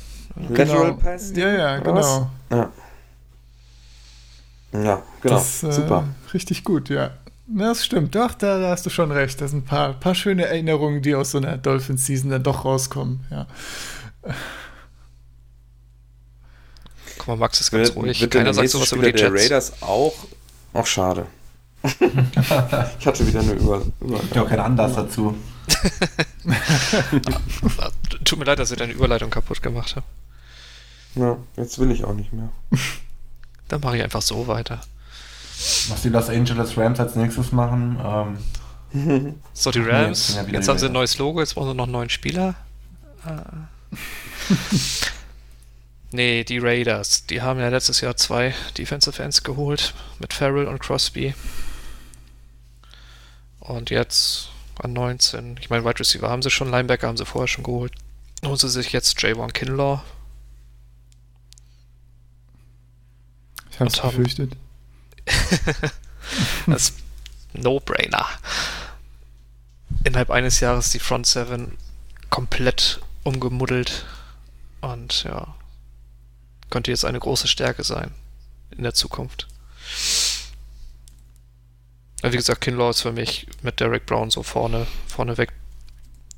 Speaker 1: Genau. Pass? Ja, ja, genau. Ja.
Speaker 2: ja. genau.
Speaker 1: Das, äh, Super. Richtig gut, ja. Das stimmt, doch, da, da, hast du schon recht. Das sind ein paar, paar schöne Erinnerungen, die aus so einer Dolphins-Season dann doch rauskommen, ja.
Speaker 4: Guck mal, Max ist ganz
Speaker 2: wird, ruhig. Wird Keiner sagt sowas über die der Jets. Raiders auch. Auch schade. ich hatte wieder eine Über
Speaker 3: Überleitung. Ich auch keinen Anlass dazu.
Speaker 4: Tut mir leid, dass ich deine Überleitung kaputt gemacht habe.
Speaker 2: Ja, jetzt will ich auch nicht mehr.
Speaker 4: Dann mache ich einfach so weiter.
Speaker 3: Was die Los Angeles Rams als nächstes machen. Ähm,
Speaker 4: so, die Rams. Nee, jetzt haben sie ein neues Logo, jetzt brauchen sie noch einen neuen Spieler. Äh. nee, die Raiders. Die haben ja letztes Jahr zwei Defensive Ends geholt mit Farrell und Crosby. Und jetzt an 19. Ich meine, Wide Receiver haben sie schon, Linebacker haben sie vorher schon geholt. Holen sie sich jetzt Javon Kinlaw.
Speaker 1: Ich hab's befürchtet.
Speaker 4: das ist No-Brainer. Innerhalb eines Jahres die Front 7 komplett umgemuddelt. Und ja, könnte jetzt eine große Stärke sein in der Zukunft. Wie gesagt, Kinlaw ist für mich mit Derek Brown so vorne, vorne weg,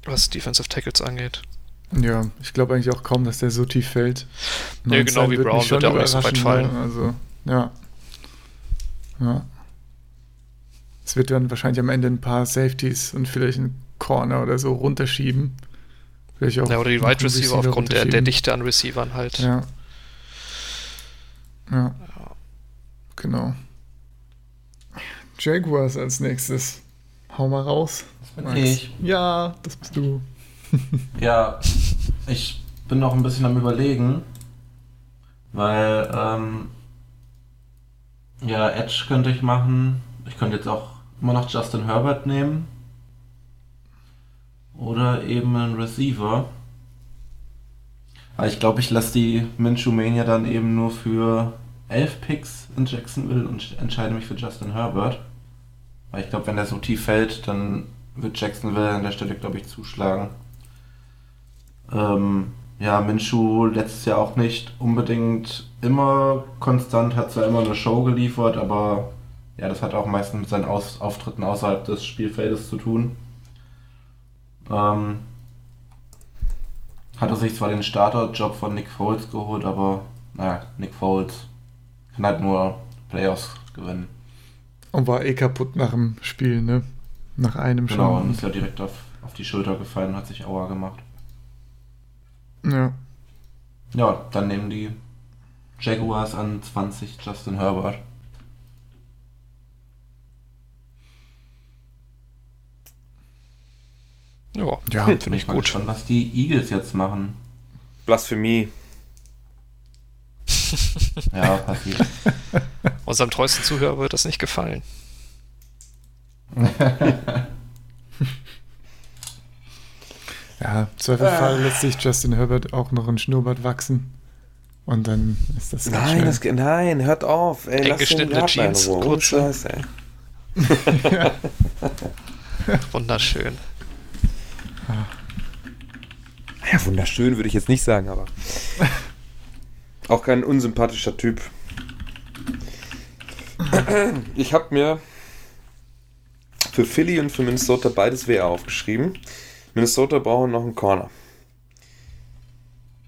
Speaker 4: was Defensive Tackles angeht.
Speaker 1: Ja, ich glaube eigentlich auch kaum, dass der so tief fällt.
Speaker 4: Nee, genau wie Brown wird er auch nicht so weit fallen.
Speaker 1: Ne? Also, ja. Ja. Es wird dann wahrscheinlich am Ende ein paar Safeties und vielleicht ein Corner oder so runterschieben.
Speaker 4: Vielleicht auch ja, oder die Wide Receiver aufgrund der, der Dichte an Receivern halt.
Speaker 1: Ja. Ja. ja. Genau. Jaguars als nächstes. Hau mal raus.
Speaker 3: Das bin ich.
Speaker 1: Ja, das bist du.
Speaker 3: ja, ich bin noch ein bisschen am Überlegen, weil ähm, ja, Edge könnte ich machen. Ich könnte jetzt auch immer noch Justin Herbert nehmen. Oder eben einen Receiver. Aber ich glaube, ich lasse die Minshew Mania dann eben nur für elf Picks in Jacksonville und entscheide mich für Justin Herbert. Weil ich glaube, wenn der so tief fällt, dann wird Jacksonville an der Stelle, glaube ich, zuschlagen. Ähm, ja, Minshu letztes Jahr auch nicht unbedingt immer konstant, hat zwar immer eine Show geliefert, aber ja, das hat auch meistens mit seinen Aus Auftritten außerhalb des Spielfeldes zu tun. Ähm, hatte sich zwar den Starterjob von Nick Foles geholt, aber naja, Nick Foles kann halt nur Playoffs gewinnen.
Speaker 1: Und war eh kaputt nach dem Spiel, ne? Nach einem
Speaker 3: Spiel. Genau, und ist ja direkt auf, auf die Schulter gefallen und hat sich Aua gemacht.
Speaker 1: Ja.
Speaker 3: Ja, dann nehmen die Jaguars an 20 Justin Herbert.
Speaker 4: Ja, ja finde ich gut.
Speaker 3: Schon, was die Eagles jetzt machen.
Speaker 2: Blasphemie.
Speaker 3: ja, passiert.
Speaker 4: Unserem treuesten Zuhörer wird das nicht gefallen.
Speaker 1: Ja, im Zweifelfall äh. lässt sich Justin Herbert auch noch ein Schnurrbart wachsen. Und dann ist das
Speaker 2: Nein, das, nein, hört auf.
Speaker 4: Ey, Eng geschnittene Jeans, kurze. ja. Wunderschön.
Speaker 2: Ja, wunderschön würde ich jetzt nicht sagen, aber auch kein unsympathischer Typ. Ich habe mir für Philly und für Minnesota beides WR aufgeschrieben. Minnesota brauchen noch einen Corner.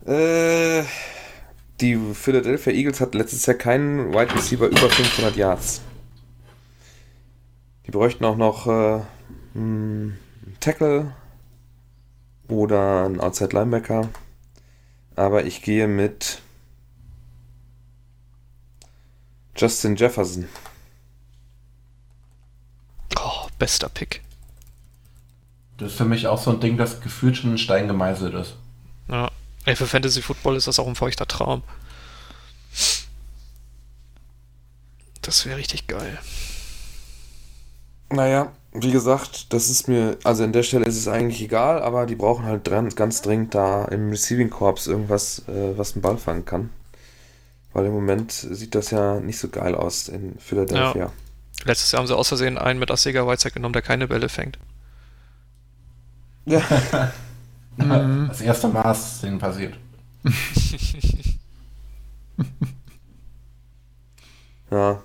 Speaker 2: Äh, die Philadelphia Eagles hatten letztes Jahr keinen Wide Receiver über 500 Yards. Die bräuchten auch noch äh, einen Tackle oder einen Outside Linebacker. Aber ich gehe mit Justin Jefferson.
Speaker 4: Oh, bester Pick.
Speaker 3: Das ist für mich auch so ein Ding, das gefühlt schon ein Stein gemeißelt ist.
Speaker 4: Ja. Ey, für Fantasy Football ist das auch ein feuchter Traum. Das wäre richtig geil.
Speaker 2: Naja, wie gesagt, das ist mir, also an der Stelle ist es eigentlich egal, aber die brauchen halt dran, ganz dringend da im Receiving Corps irgendwas, äh, was einen Ball fangen kann. Weil im Moment sieht das ja nicht so geil aus in Philadelphia. Ja.
Speaker 4: Letztes Jahr haben sie aus Versehen einen mit Assiger Weizsäck genommen, der keine Bälle fängt.
Speaker 3: Ja. das erste Mal ist es denen passiert.
Speaker 2: ja,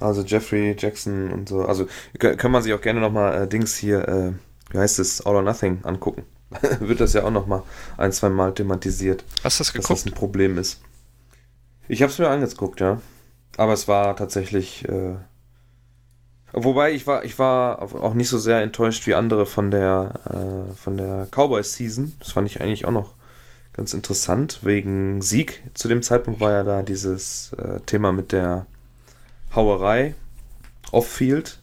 Speaker 2: also Jeffrey Jackson und so. Also kann man sich auch gerne nochmal äh, Dings hier, äh, wie heißt es, All or Nothing angucken. Wird das ja auch nochmal ein, zwei Mal thematisiert.
Speaker 4: Hast du das geguckt?
Speaker 2: Dass das ein Problem ist. Ich habe es mir angeguckt, ja. Aber es war tatsächlich. Äh, wobei ich war, ich war auch nicht so sehr enttäuscht wie andere von der äh, von der Cowboys Season. Das fand ich eigentlich auch noch ganz interessant wegen Sieg. Zu dem Zeitpunkt war ja da dieses äh, Thema mit der Hauerei off-field.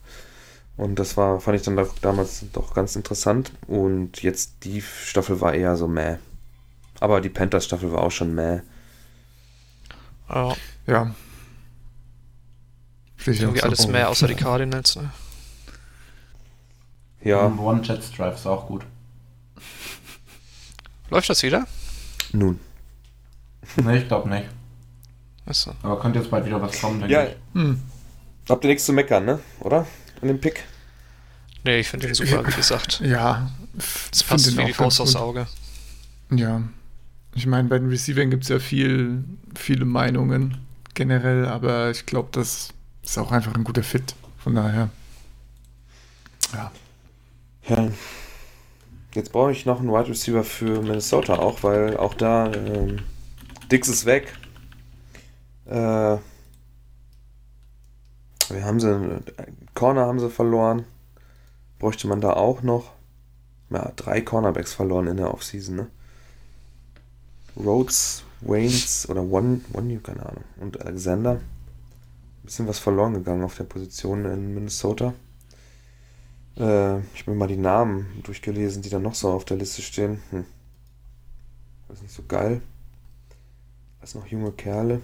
Speaker 2: Und das war, fand ich dann doch, damals doch ganz interessant. Und jetzt die Staffel war eher so meh. Aber die Panthers Staffel war auch schon meh.
Speaker 4: Oh.
Speaker 1: Ja.
Speaker 4: Irgendwie so alles mehr außer die Cardinals, ne?
Speaker 3: Ja. One-Jet Drive ist auch gut.
Speaker 4: Läuft das wieder?
Speaker 2: Nun.
Speaker 3: Ne, ich glaube nicht.
Speaker 4: Achso.
Speaker 3: Aber könnte jetzt bald wieder was kommen, denke
Speaker 2: ja. ich. Hm. Habt ihr nichts zu meckern, ne? Oder? An dem Pick?
Speaker 4: Nee, ich finde den super, wie gesagt.
Speaker 1: Ja.
Speaker 4: Das passt wie die Faust aufs Auge.
Speaker 1: Ja. Ich meine, bei den Receivern gibt es ja viel, viele Meinungen generell, aber ich glaube, das ist auch einfach ein guter Fit. Von daher. Ja.
Speaker 2: Ja. Jetzt brauche ich noch einen Wide Receiver für Minnesota auch, weil auch da ähm, Dix ist weg. Äh, wir haben sie, Corner haben sie verloren. Bräuchte man da auch noch. Ja, drei Cornerbacks verloren in der Offseason, ne? Rhodes, Waynes oder One, One, keine Ahnung. Und Alexander. Ein bisschen was verloren gegangen auf der Position in Minnesota. Äh, ich mir mal die Namen durchgelesen, die da noch so auf der Liste stehen. Hm. Das ist nicht so geil. Das noch junge Kerle.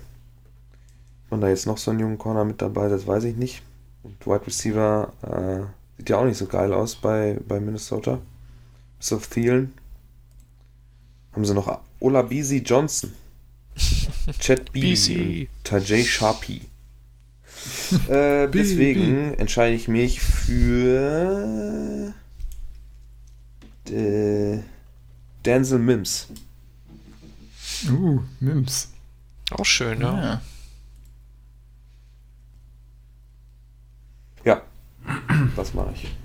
Speaker 2: Und da jetzt noch so einen jungen Corner mit dabei, das weiß ich nicht. Und Wide Receiver äh, sieht ja auch nicht so geil aus bei, bei Minnesota. Bis auf Thielen. Haben sie noch Olabisi Johnson. Chad Beebe. Tajay Sharpie. äh, deswegen entscheide ich mich für äh, Denzel Mims.
Speaker 1: Uh, Mims.
Speaker 4: Auch schön, ja. ja.
Speaker 2: Ja, das mache ich.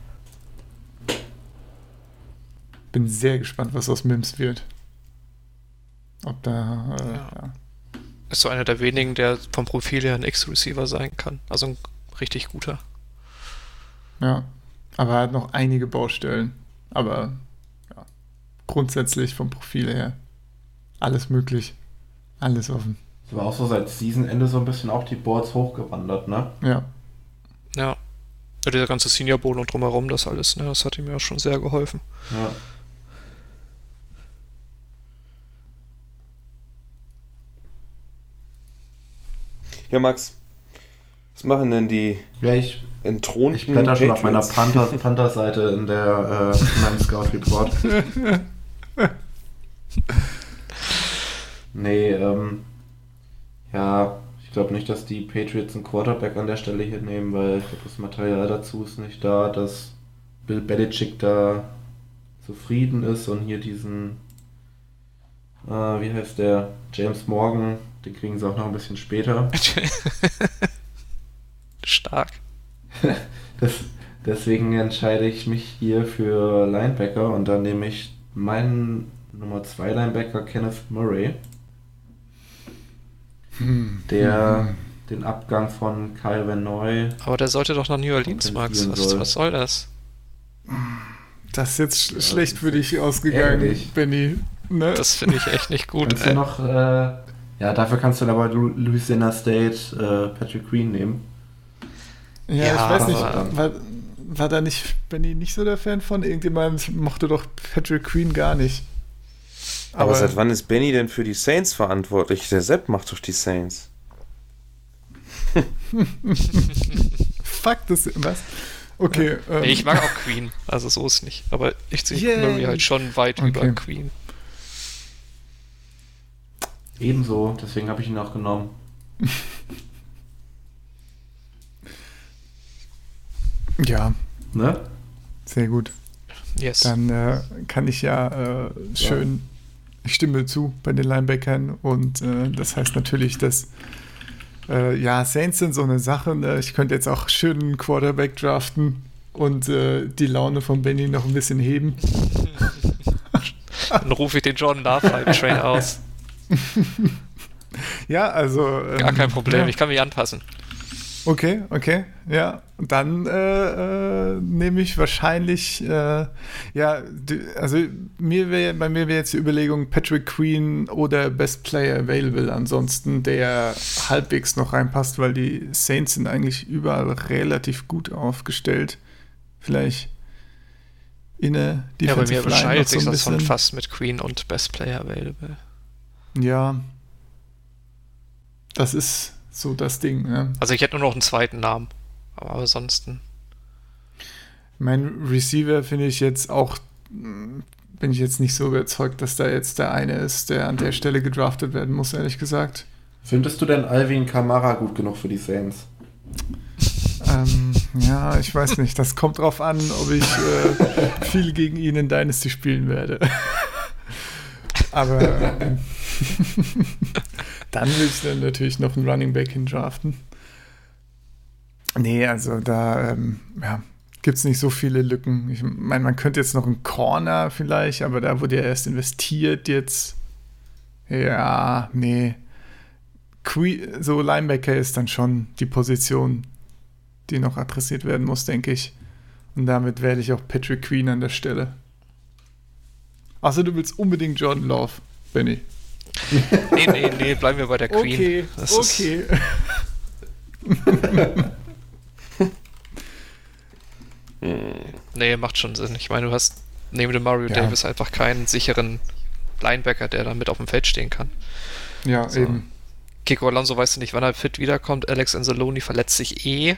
Speaker 1: Bin sehr gespannt, was aus Mims wird. Ob da. Äh, ja. Ja.
Speaker 4: Ist so einer der wenigen, der vom Profil her ein X-Receiver sein kann. Also ein richtig guter.
Speaker 1: Ja, aber er hat noch einige Baustellen. Aber ja, grundsätzlich vom Profil her alles möglich. Alles offen.
Speaker 3: Es war auch so seit Seasonende so ein bisschen auch die Boards hochgewandert, ne?
Speaker 1: Ja.
Speaker 4: Ja. Ja, dieser ganze Senior Bowl und drumherum, das alles, ne, das hat ihm ja schon sehr geholfen.
Speaker 3: Ja.
Speaker 2: Ja, Max, was machen denn die
Speaker 3: ja, ich,
Speaker 2: entthronten
Speaker 3: Ich blätter schon auf meiner Panther-Seite in der äh, in meinem Scout Report. nee, ähm, ja, glaube nicht, dass die Patriots einen Quarterback an der Stelle hier nehmen, weil ich glaube, das Material dazu ist nicht da, dass Bill Belichick da zufrieden ist und hier diesen, äh, wie heißt der, James Morgan, den kriegen sie auch noch ein bisschen später.
Speaker 4: Stark.
Speaker 3: das, deswegen entscheide ich mich hier für Linebacker und dann nehme ich meinen Nummer 2 Linebacker Kenneth Murray. Hm. Der hm. den Abgang von Kyle Van Noy.
Speaker 4: Aber der sollte doch nach New Orleans, Max. Was soll. was soll das?
Speaker 1: Das ist jetzt ja, schlecht für dich ausgegangen, ehrlich. Benny.
Speaker 4: Ne? Das finde ich echt nicht gut.
Speaker 3: Kannst du noch, äh, ja, dafür kannst du aber Louisiana State äh, Patrick Queen nehmen.
Speaker 1: Ja, ja ich weiß nicht, war, war da nicht Benny nicht so der Fan von? Irgendjemand mochte doch Patrick Queen gar nicht.
Speaker 2: Aber, aber seit wann ist Benny denn für die Saints verantwortlich? Der Sepp macht doch die Saints.
Speaker 1: Fuck, das was? Okay.
Speaker 4: Ähm. Ich mag auch Queen, also so ist nicht. Aber ich sehe Murray halt schon weit okay. über Queen.
Speaker 3: Ebenso, deswegen habe ich ihn auch genommen.
Speaker 1: ja. Ne? Sehr gut.
Speaker 4: Yes.
Speaker 1: Dann äh, kann ich ja äh, schön, ich stimme zu bei den Linebackern und äh, das heißt natürlich, dass äh, ja, Saints sind so eine Sache. Ne? Ich könnte jetzt auch schön einen Quarterback draften und äh, die Laune von Benny noch ein bisschen heben.
Speaker 4: Dann rufe ich den Jordan Love Train aus.
Speaker 1: ja, also.
Speaker 4: Ähm, Gar kein Problem, ja. ich kann mich anpassen.
Speaker 1: Okay, okay, ja. Dann äh, äh, nehme ich wahrscheinlich, äh, ja, also mir wär, bei mir wäre jetzt die Überlegung Patrick Queen oder Best Player Available ansonsten, der halbwegs noch reinpasst, weil die Saints sind eigentlich überall relativ gut aufgestellt. Vielleicht in der
Speaker 4: Ja, bei mir überschneidet sich so das schon fast mit Queen und Best Player Available.
Speaker 1: Ja. Das ist so das Ding. Ja.
Speaker 4: Also ich hätte nur noch einen zweiten Namen. Aber ansonsten.
Speaker 1: Mein Receiver finde ich jetzt auch, hm, bin ich jetzt nicht so überzeugt, dass da jetzt der eine ist, der an der Stelle gedraftet werden muss, ehrlich gesagt.
Speaker 3: Findest du denn Alvin Kamara gut genug für die Saints?
Speaker 1: Ähm, ja, ich weiß nicht. Das kommt drauf an, ob ich äh, viel gegen ihn in Dynasty spielen werde. Aber ähm, dann will ich dann natürlich noch einen Running Back hindraften. Nee, also da ähm, ja, gibt es nicht so viele Lücken. Ich meine, man könnte jetzt noch einen Corner vielleicht, aber da wurde ja erst investiert jetzt. Ja, nee. Que so Linebacker ist dann schon die Position, die noch adressiert werden muss, denke ich. Und damit werde ich auch Patrick Queen an der Stelle. Achso, du willst unbedingt Jordan Love, Benny.
Speaker 4: Nee, nee, nee, bleiben wir bei der Queen.
Speaker 1: Okay, das okay.
Speaker 4: nee, macht schon Sinn. Ich meine, du hast neben dem Mario ja. Davis einfach keinen sicheren Linebacker, der da mit auf dem Feld stehen kann.
Speaker 1: Ja, so. eben.
Speaker 4: Kiko Alonso weißt du nicht, wann er fit wiederkommt. Alex Anzaloni verletzt sich eh.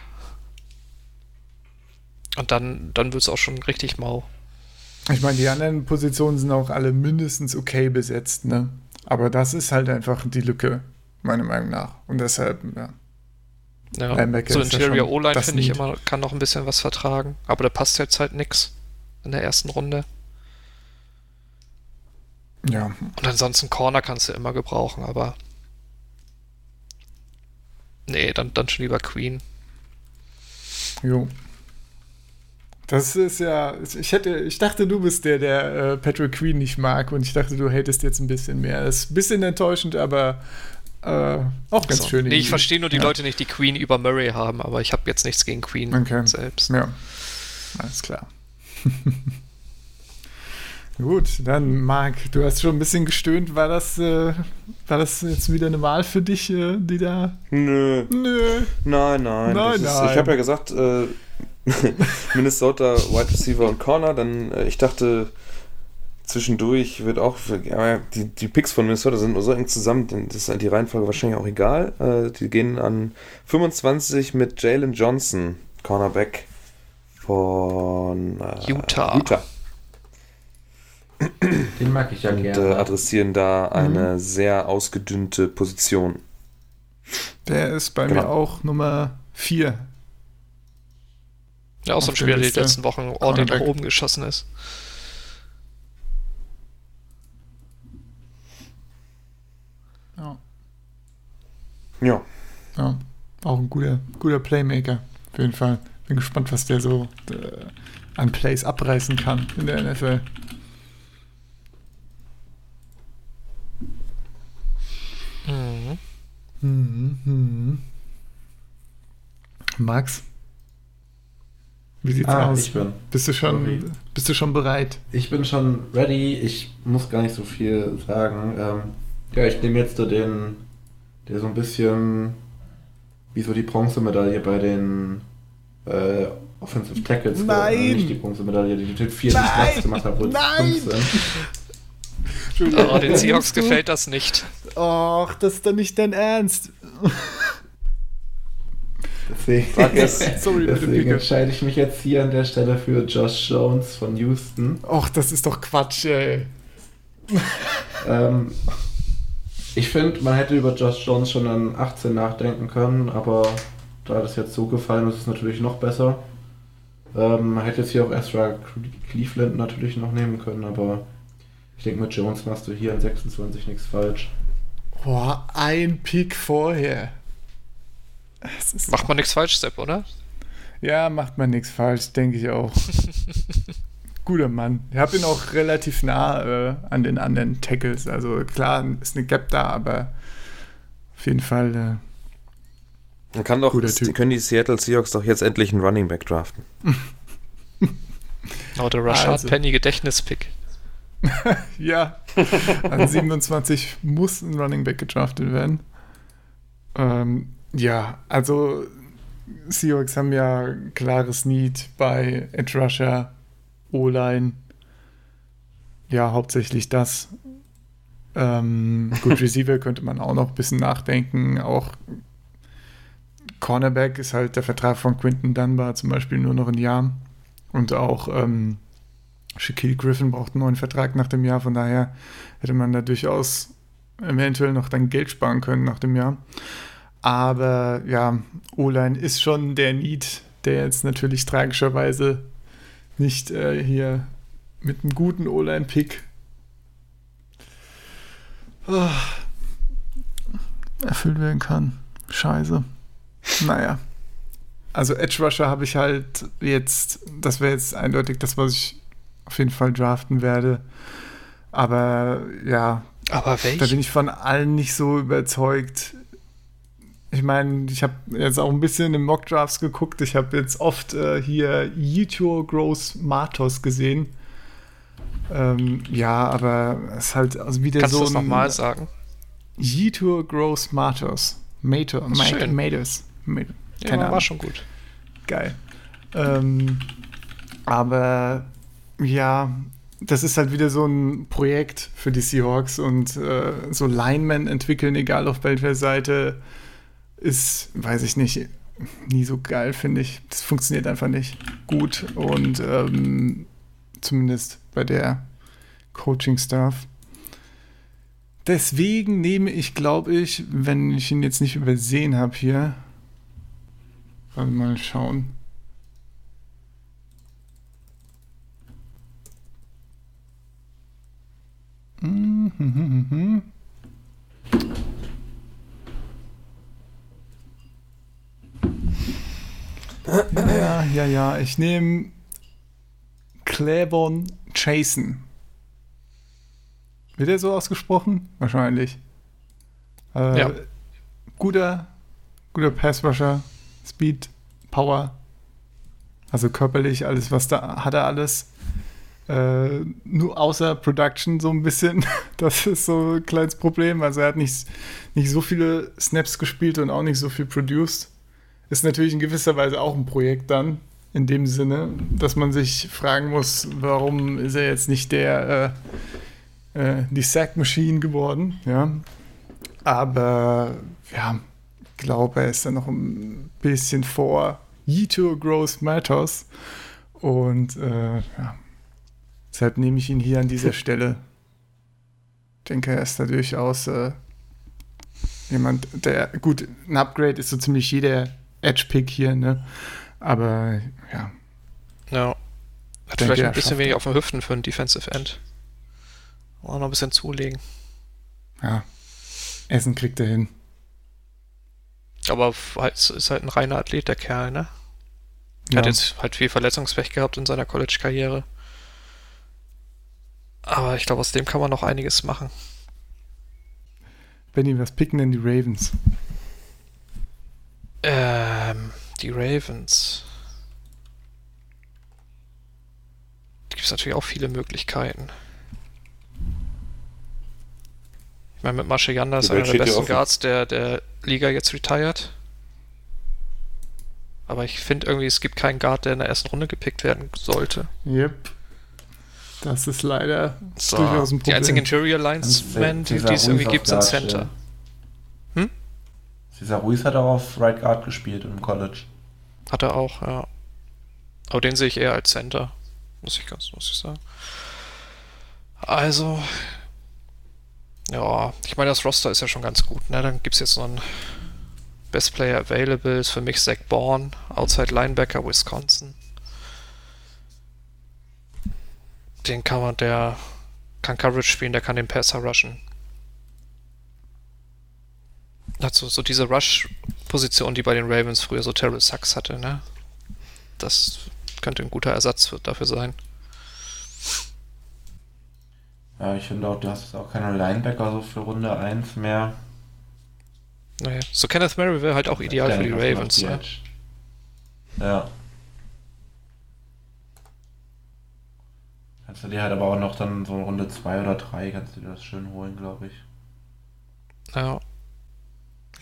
Speaker 4: Und dann, dann wird es auch schon richtig mau.
Speaker 1: Ich meine, die anderen Positionen sind auch alle mindestens okay besetzt, ne? Aber das ist halt einfach die Lücke, meiner Meinung nach. Und deshalb, ja.
Speaker 4: Ja, so Interior O-Line finde ich immer, kann noch ein bisschen was vertragen. Aber da passt jetzt halt nix in der ersten Runde.
Speaker 1: Ja.
Speaker 4: Und ansonsten Corner kannst du immer gebrauchen, aber. Nee, dann, dann schon lieber Queen.
Speaker 1: Jo. Das ist ja, ich hätte, ich dachte, du bist der, der äh, Patrick Queen nicht mag und ich dachte, du hättest jetzt ein bisschen mehr. Das ist ein bisschen enttäuschend, aber äh, auch ganz so. schön.
Speaker 4: Nee, ich verstehe nur die ja. Leute nicht, die Queen über Murray haben, aber ich habe jetzt nichts gegen Queen okay. selbst.
Speaker 1: Ja, alles klar. Gut, dann Marc, du hast schon ein bisschen gestöhnt. War das, äh, war das jetzt wieder eine Wahl für dich, äh, die da?
Speaker 2: Nö.
Speaker 1: Nö.
Speaker 2: Nein, nein.
Speaker 1: nein,
Speaker 2: ist, ich habe ja gesagt, äh, Minnesota Wide Receiver und Corner. Dann, äh, ich dachte, zwischendurch wird auch, ja, die, die Picks von Minnesota sind nur so eng zusammen, das ist die Reihenfolge wahrscheinlich auch egal. Äh, die gehen an 25 mit Jalen Johnson, Cornerback von
Speaker 4: äh, Utah.
Speaker 2: Utah.
Speaker 3: Den mag ich ja
Speaker 2: und,
Speaker 3: gerne.
Speaker 2: Äh, adressieren da eine mhm. sehr ausgedünnte Position.
Speaker 1: Der ist bei genau. mir auch Nummer 4
Speaker 4: ja, auch so ein Spieler, der die letzten Wochen ordentlich nach oben geschossen ist.
Speaker 1: Ja.
Speaker 2: Ja.
Speaker 1: Ja, auch ein guter, guter Playmaker, auf jeden Fall. Bin gespannt, was der so äh, an Plays abreißen kann in der NFL. Mhm. Mhm, mhm. Max? Wie sieht's ah, aus?
Speaker 3: Ich bin.
Speaker 1: Bist du schon, bist du schon bereit?
Speaker 3: Ich bin schon ready. Ich muss gar nicht so viel sagen. Ähm, ja, ich nehme jetzt so den, der so ein bisschen wie so die Bronzemedaille bei den äh, Offensive Tackles.
Speaker 1: Nein! Äh,
Speaker 3: nicht die Bronzemedaille, die den vierten Platz gemacht hat, wo
Speaker 1: Nein!
Speaker 4: Oh, den Seahawks gefällt das nicht.
Speaker 1: Och, das ist doch nicht dein Ernst.
Speaker 3: Deswegen, Sorry, deswegen entscheide ich mich jetzt hier an der Stelle für Josh Jones von Houston.
Speaker 1: Och, das ist doch Quatsch, ey.
Speaker 3: ähm, Ich finde, man hätte über Josh Jones schon an 18 nachdenken können, aber da das jetzt so gefallen ist, ist es natürlich noch besser. Ähm, man hätte jetzt hier auch Ezra Cleveland natürlich noch nehmen können, aber ich denke, mit Jones machst du hier an 26 nichts falsch.
Speaker 1: Boah, ein Pick vorher.
Speaker 4: Macht man nichts falsch, Sepp, oder?
Speaker 1: Ja, macht man nichts falsch, denke ich auch. Guter Mann. Ich habe ihn auch relativ nah äh, an den anderen Tackles. Also klar, ist eine Gap da, aber auf jeden Fall. Äh,
Speaker 2: Man kann doch, die, können die Seattle Seahawks doch jetzt endlich einen Running Back draften.
Speaker 4: Oder Rashad also. Penny Gedächtnispick.
Speaker 1: ja, an 27 muss ein Running Back gedraftet werden. Ähm, ja, also Seahawks haben ja klares Need bei Edge Rusher, O-Line. Ja, hauptsächlich das. Ähm, gut, Receiver könnte man auch noch ein bisschen nachdenken. Auch Cornerback ist halt der Vertrag von Quinton Dunbar zum Beispiel nur noch ein Jahr. Und auch ähm, Shaquille Griffin braucht einen neuen Vertrag nach dem Jahr. Von daher hätte man da durchaus eventuell noch dann Geld sparen können nach dem Jahr. Aber ja, O-Line ist schon der Need, der jetzt natürlich tragischerweise nicht äh, hier mit einem guten O-Line-Pick oh, erfüllt werden kann. Scheiße. Naja. Also Edge Rusher habe ich halt jetzt, das wäre jetzt eindeutig das, was ich auf jeden Fall draften werde. Aber ja,
Speaker 4: aber
Speaker 1: da bin ich von allen nicht so überzeugt ich meine, ich habe jetzt auch ein bisschen in Mock Drafts geguckt. Ich habe jetzt oft äh, hier YouTube Gross Matos gesehen. Ähm, ja, aber es ist halt also wieder
Speaker 4: Kannst
Speaker 1: so.
Speaker 4: Kannst du das nochmal sagen?
Speaker 1: Yitur Gross Matos. Matos. Matos.
Speaker 4: Keine ja, Ahnung. war schon gut.
Speaker 1: Geil. Ähm, aber ja, das ist halt wieder so ein Projekt für die Seahawks und äh, so Linemen entwickeln, egal auf welcher Seite ist, weiß ich nicht, nie so geil, finde ich. Das funktioniert einfach nicht gut und ähm, zumindest bei der Coaching-Staff. Deswegen nehme ich, glaube ich, wenn ich ihn jetzt nicht übersehen habe hier, mal schauen. Mhm, mhm, mhm. Ja, ja. Ich nehme Claiborne Jason. Wird er so ausgesprochen? Wahrscheinlich. Äh, ja. Guter, guter Passrusher, Speed, Power. Also körperlich, alles, was da hat er alles. Äh, nur außer Production so ein bisschen. Das ist so ein kleines Problem. Also er hat nicht, nicht so viele Snaps gespielt und auch nicht so viel produced ist natürlich in gewisser Weise auch ein Projekt dann, in dem Sinne, dass man sich fragen muss, warum ist er jetzt nicht der äh, äh, die Sack Machine geworden, ja. Aber ja, ich glaube, er ist dann noch ein bisschen vor Yito Gross Matters. Und äh, ja, deshalb nehme ich ihn hier an dieser Stelle. Ich denke, er ist da durchaus äh, jemand, der, gut, ein Upgrade ist so ziemlich jeder Edge-Pick hier, ne? Aber ja.
Speaker 4: Ja. Hat vielleicht ein bisschen wenig auf den Hüften für ein Defensive End. Auch noch ein bisschen zulegen.
Speaker 1: Ja. Essen kriegt er hin.
Speaker 4: Aber ist halt ein reiner Athlet, der Kerl, ne? Ja. Hat jetzt halt viel Verletzungspech gehabt in seiner College-Karriere. Aber ich glaube, aus dem kann man noch einiges machen.
Speaker 1: Benny, was picken denn die Ravens?
Speaker 4: Ähm, die Ravens. Da gibt es natürlich auch viele Möglichkeiten. Ich meine, mit Masche Yanda ist einer der besten Guards der, der Liga jetzt retired. Aber ich finde irgendwie, es gibt keinen Guard, der in der ersten Runde gepickt werden sollte.
Speaker 1: Yep. Das ist leider so, durchaus
Speaker 4: ein Problem. Die einzigen Interior Linesmen, die, die es irgendwie gibt, sind Center.
Speaker 3: Hm? Cesar Ruiz hat auch auf Right Guard gespielt im College.
Speaker 4: Hat er auch, ja. Aber den sehe ich eher als Center, muss ich ganz, muss ich sagen. Also, Ja, ich meine, das Roster ist ja schon ganz gut. Ne? Dann gibt es jetzt noch einen Best Player Available, ist für mich Zach Bourne, Outside Linebacker, Wisconsin. Den kann man, der kann Coverage spielen, der kann den Passer rushen. Also so diese Rush-Position, die bei den Ravens früher so Terrell Sachs hatte, ne? Das könnte ein guter Ersatz dafür sein.
Speaker 3: Ja, ich finde auch, du hast auch keine Linebacker so für Runde 1 mehr.
Speaker 4: Naja, so Kenneth Murray wäre halt auch ideal für die Ravens. Ne?
Speaker 3: Ja. Kannst du dir halt aber auch noch dann so Runde 2 oder 3 kannst du dir das schön holen, glaube ich.
Speaker 4: Ja.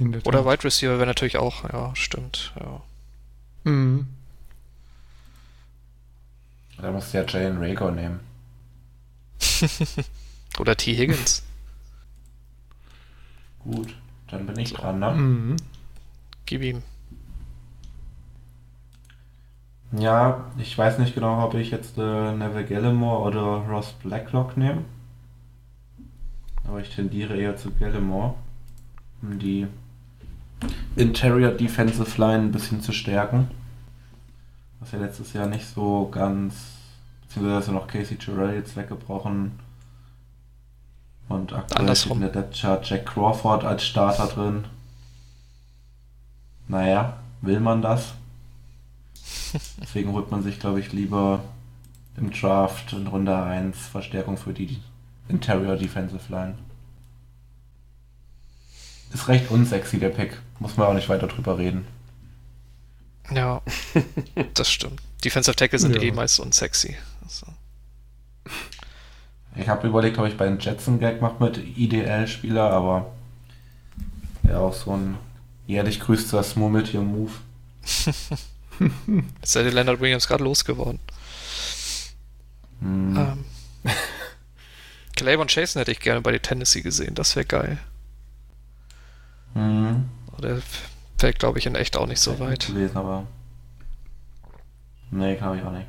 Speaker 4: Oder Wide Receiver wäre natürlich auch, ja, stimmt, ja.
Speaker 1: Mhm.
Speaker 3: Da musst du ja Jalen Rager nehmen.
Speaker 4: Oder T. Higgins.
Speaker 3: Gut, dann bin ich so. dran, ne?
Speaker 1: Mhm.
Speaker 4: Gib ihm.
Speaker 3: Ja, ich weiß nicht genau, ob ich jetzt äh, Neville Gallimore oder Ross Blacklock nehme. Aber ich tendiere eher zu Gallimore, um die Interior Defensive Line ein bisschen zu stärken. Was ja letztes Jahr nicht so ganz, beziehungsweise ist ja noch Casey Terrell jetzt weggebrochen. Und aktuell
Speaker 4: Andersrum.
Speaker 3: in der Depth Chart Jack Crawford als Starter drin. Naja, will man das? Deswegen holt man sich, glaube ich, lieber im Draft in Runde 1 Verstärkung für die Interior Defensive Line. Ist recht unsexy, der Pick. Muss man auch nicht weiter drüber reden.
Speaker 4: Ja, das stimmt. Defensive Tackle sind
Speaker 1: Ja.
Speaker 4: eh meist unsexy. Also,
Speaker 3: Ich habe überlegt, ob ich bei den Jets einen Gag mache mit IDL-Spieler, aber ja, auch so ein jährlich grüßter Murmeltier-Move.
Speaker 4: jetzt seid ihr Leonard Williams gerade losgeworden.
Speaker 3: Hm.
Speaker 4: Ähm, Clayborn Chasen hätte ich gerne bei den Tennessee gesehen, das wäre geil.
Speaker 3: Hm.
Speaker 4: Der fällt, glaube ich, in echt auch nicht so weit.
Speaker 3: Gelesen, aber. Nee, glaube ich auch nicht.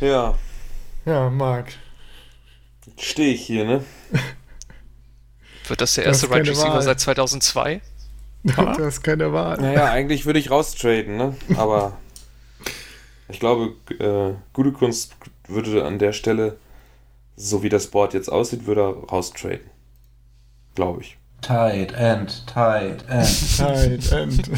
Speaker 2: Ja,
Speaker 1: Ja, Marc.
Speaker 2: stehe ich hier, ne?
Speaker 4: Wird das der erste Right Receiver
Speaker 1: Wahl.
Speaker 4: seit 2002?
Speaker 1: Du hast keine Wahl.
Speaker 2: Naja, eigentlich würde ich raustraden, ne? Aber ich glaube, äh, gute Kunst würde an der Stelle, so wie das Board jetzt aussieht, würde er raustraden. Glaube ich.
Speaker 3: Tight End, Tight End.
Speaker 1: Tight End.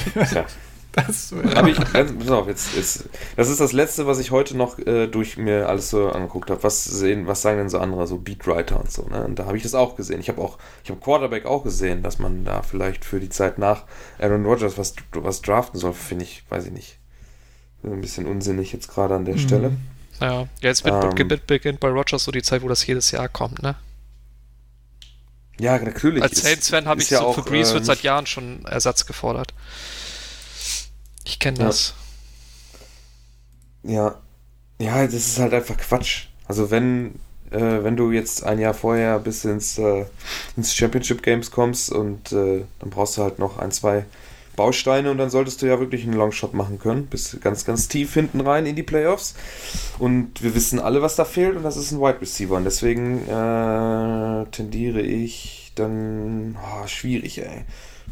Speaker 1: Das
Speaker 2: Habe ich, also, pass auf, jetzt, jetzt, das ist das letzte, was ich heute noch äh, durch mir alles so angeguckt habe. Was sehen, was sagen denn so andere, so Beatwriter und so, ne? Und da habe ich das auch gesehen. Ich habe auch, ich habe Quarterback auch gesehen, dass man da vielleicht für die Zeit nach Aaron Rodgers was, was draften soll, finde ich, weiß ich nicht. Ein bisschen unsinnig jetzt gerade an der
Speaker 1: Mhm.
Speaker 2: Stelle.
Speaker 4: Ja, ja jetzt mit,
Speaker 2: Ähm.
Speaker 4: beginnt bei Rogers so die Zeit, wo das jedes Jahr kommt, ne?
Speaker 2: Ja, natürlich.
Speaker 4: Als Saints-Fan habe ich
Speaker 2: ja
Speaker 4: so,
Speaker 2: auch,
Speaker 4: für Breeze
Speaker 2: äh,
Speaker 4: wird seit
Speaker 2: nicht-
Speaker 4: Jahren schon Ersatz gefordert. Ich kenne das.
Speaker 2: Ja, ja, das ist halt einfach Quatsch. Also wenn, äh, wenn du jetzt ein Jahr vorher bis ins, äh, ins Championship Games kommst und äh, dann brauchst du halt noch ein, zwei Bausteine und dann solltest du ja wirklich einen Longshot machen können, bis ganz, ganz tief hinten rein in die Playoffs. Und wir wissen alle, was da fehlt und das ist ein Wide Receiver. Und deswegen äh, tendiere ich dann, oh, schwierig, ey.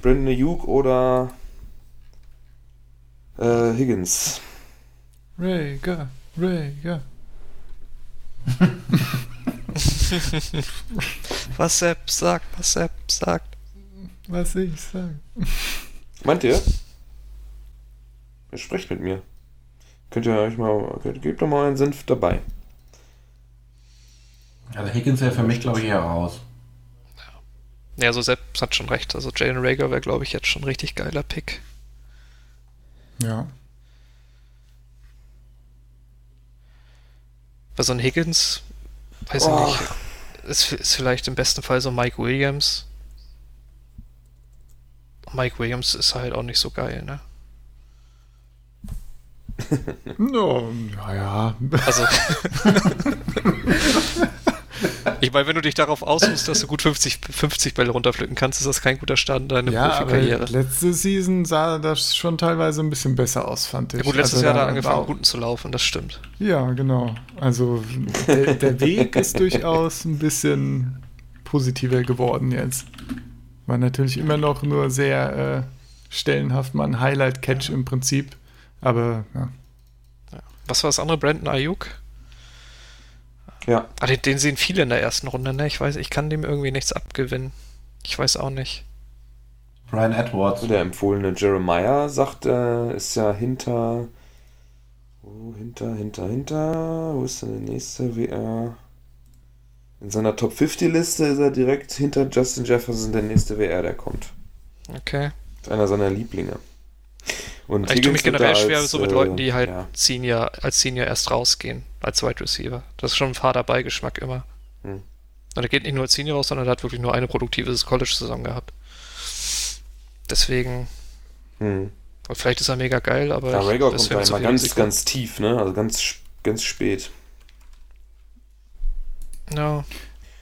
Speaker 2: Brandon Ayuk oder äh, Higgins.
Speaker 1: Rager, Rager.
Speaker 4: Was Sepp sagt, was Sepp sagt.
Speaker 1: Was ich sage.
Speaker 2: Meint ihr? Ihr sprecht mit mir. Könnt ihr euch mal, gebt doch mal einen Senf dabei.
Speaker 3: Also Higgins wäre für mich, glaube ich, eher raus.
Speaker 4: Ja, so Sepp hat schon recht. Also Jalen Rager wäre, glaube ich, jetzt schon ein richtig geiler Pick.
Speaker 1: Ja.
Speaker 4: Bei so einem Higgins, weiß
Speaker 2: Oh.
Speaker 4: ich nicht, ist, ist vielleicht im besten Fall so Mike Williams. Mike Williams ist halt auch nicht so geil, ne?
Speaker 1: No, ja, ja.
Speaker 4: Also. ich meine, wenn du dich darauf ausruhst, dass du gut 50, 50 Bälle runterpflücken kannst, ist das kein guter Start in deine
Speaker 1: Ja,
Speaker 4: Profikarriere.
Speaker 1: letzte Season sah das schon teilweise ein bisschen besser aus, fand ich.
Speaker 4: Ja gut, letztes
Speaker 1: Also
Speaker 4: Jahr hat er
Speaker 1: da
Speaker 4: angefangen,
Speaker 1: war-
Speaker 4: guten zu laufen, das stimmt.
Speaker 1: Ja, genau. Also der, der Weg ist durchaus ein bisschen positiver geworden jetzt. War natürlich immer noch nur sehr äh, stellenhaft mal ein Highlight-Catch im Prinzip. Aber ja.
Speaker 4: Was war das andere? Brandon Ayuk?
Speaker 2: Ja.
Speaker 4: Ah, den, den, sehen viele in der ersten Runde, ne? Ich weiß, ich kann dem irgendwie nichts abgewinnen. Ich weiß auch nicht.
Speaker 3: Brian Edwards.
Speaker 2: Der empfohlene Jeremiah sagt, äh, ist ja hinter. Oh, hinter, hinter, hinter. Wo ist denn der nächste WR? In seiner Top 50 Liste ist er direkt hinter Justin Jefferson der nächste WR, der kommt.
Speaker 4: Okay.
Speaker 2: Ist einer seiner Lieblinge.
Speaker 4: Und ich tue mich generell schwer so mit Leuten, die halt ja. Senior, als Senior erst rausgehen, als Wide Receiver. Das ist schon ein fader Beigeschmack immer. Hm. Und er geht nicht nur als Senior raus, sondern er hat wirklich nur eine produktive College-Saison gehabt. Deswegen. Hm. Vielleicht ist er mega geil, aber.
Speaker 2: Ja, Rager kommt da immer ganz, ganz tief, ne? Also ganz, ganz spät.
Speaker 4: Ja.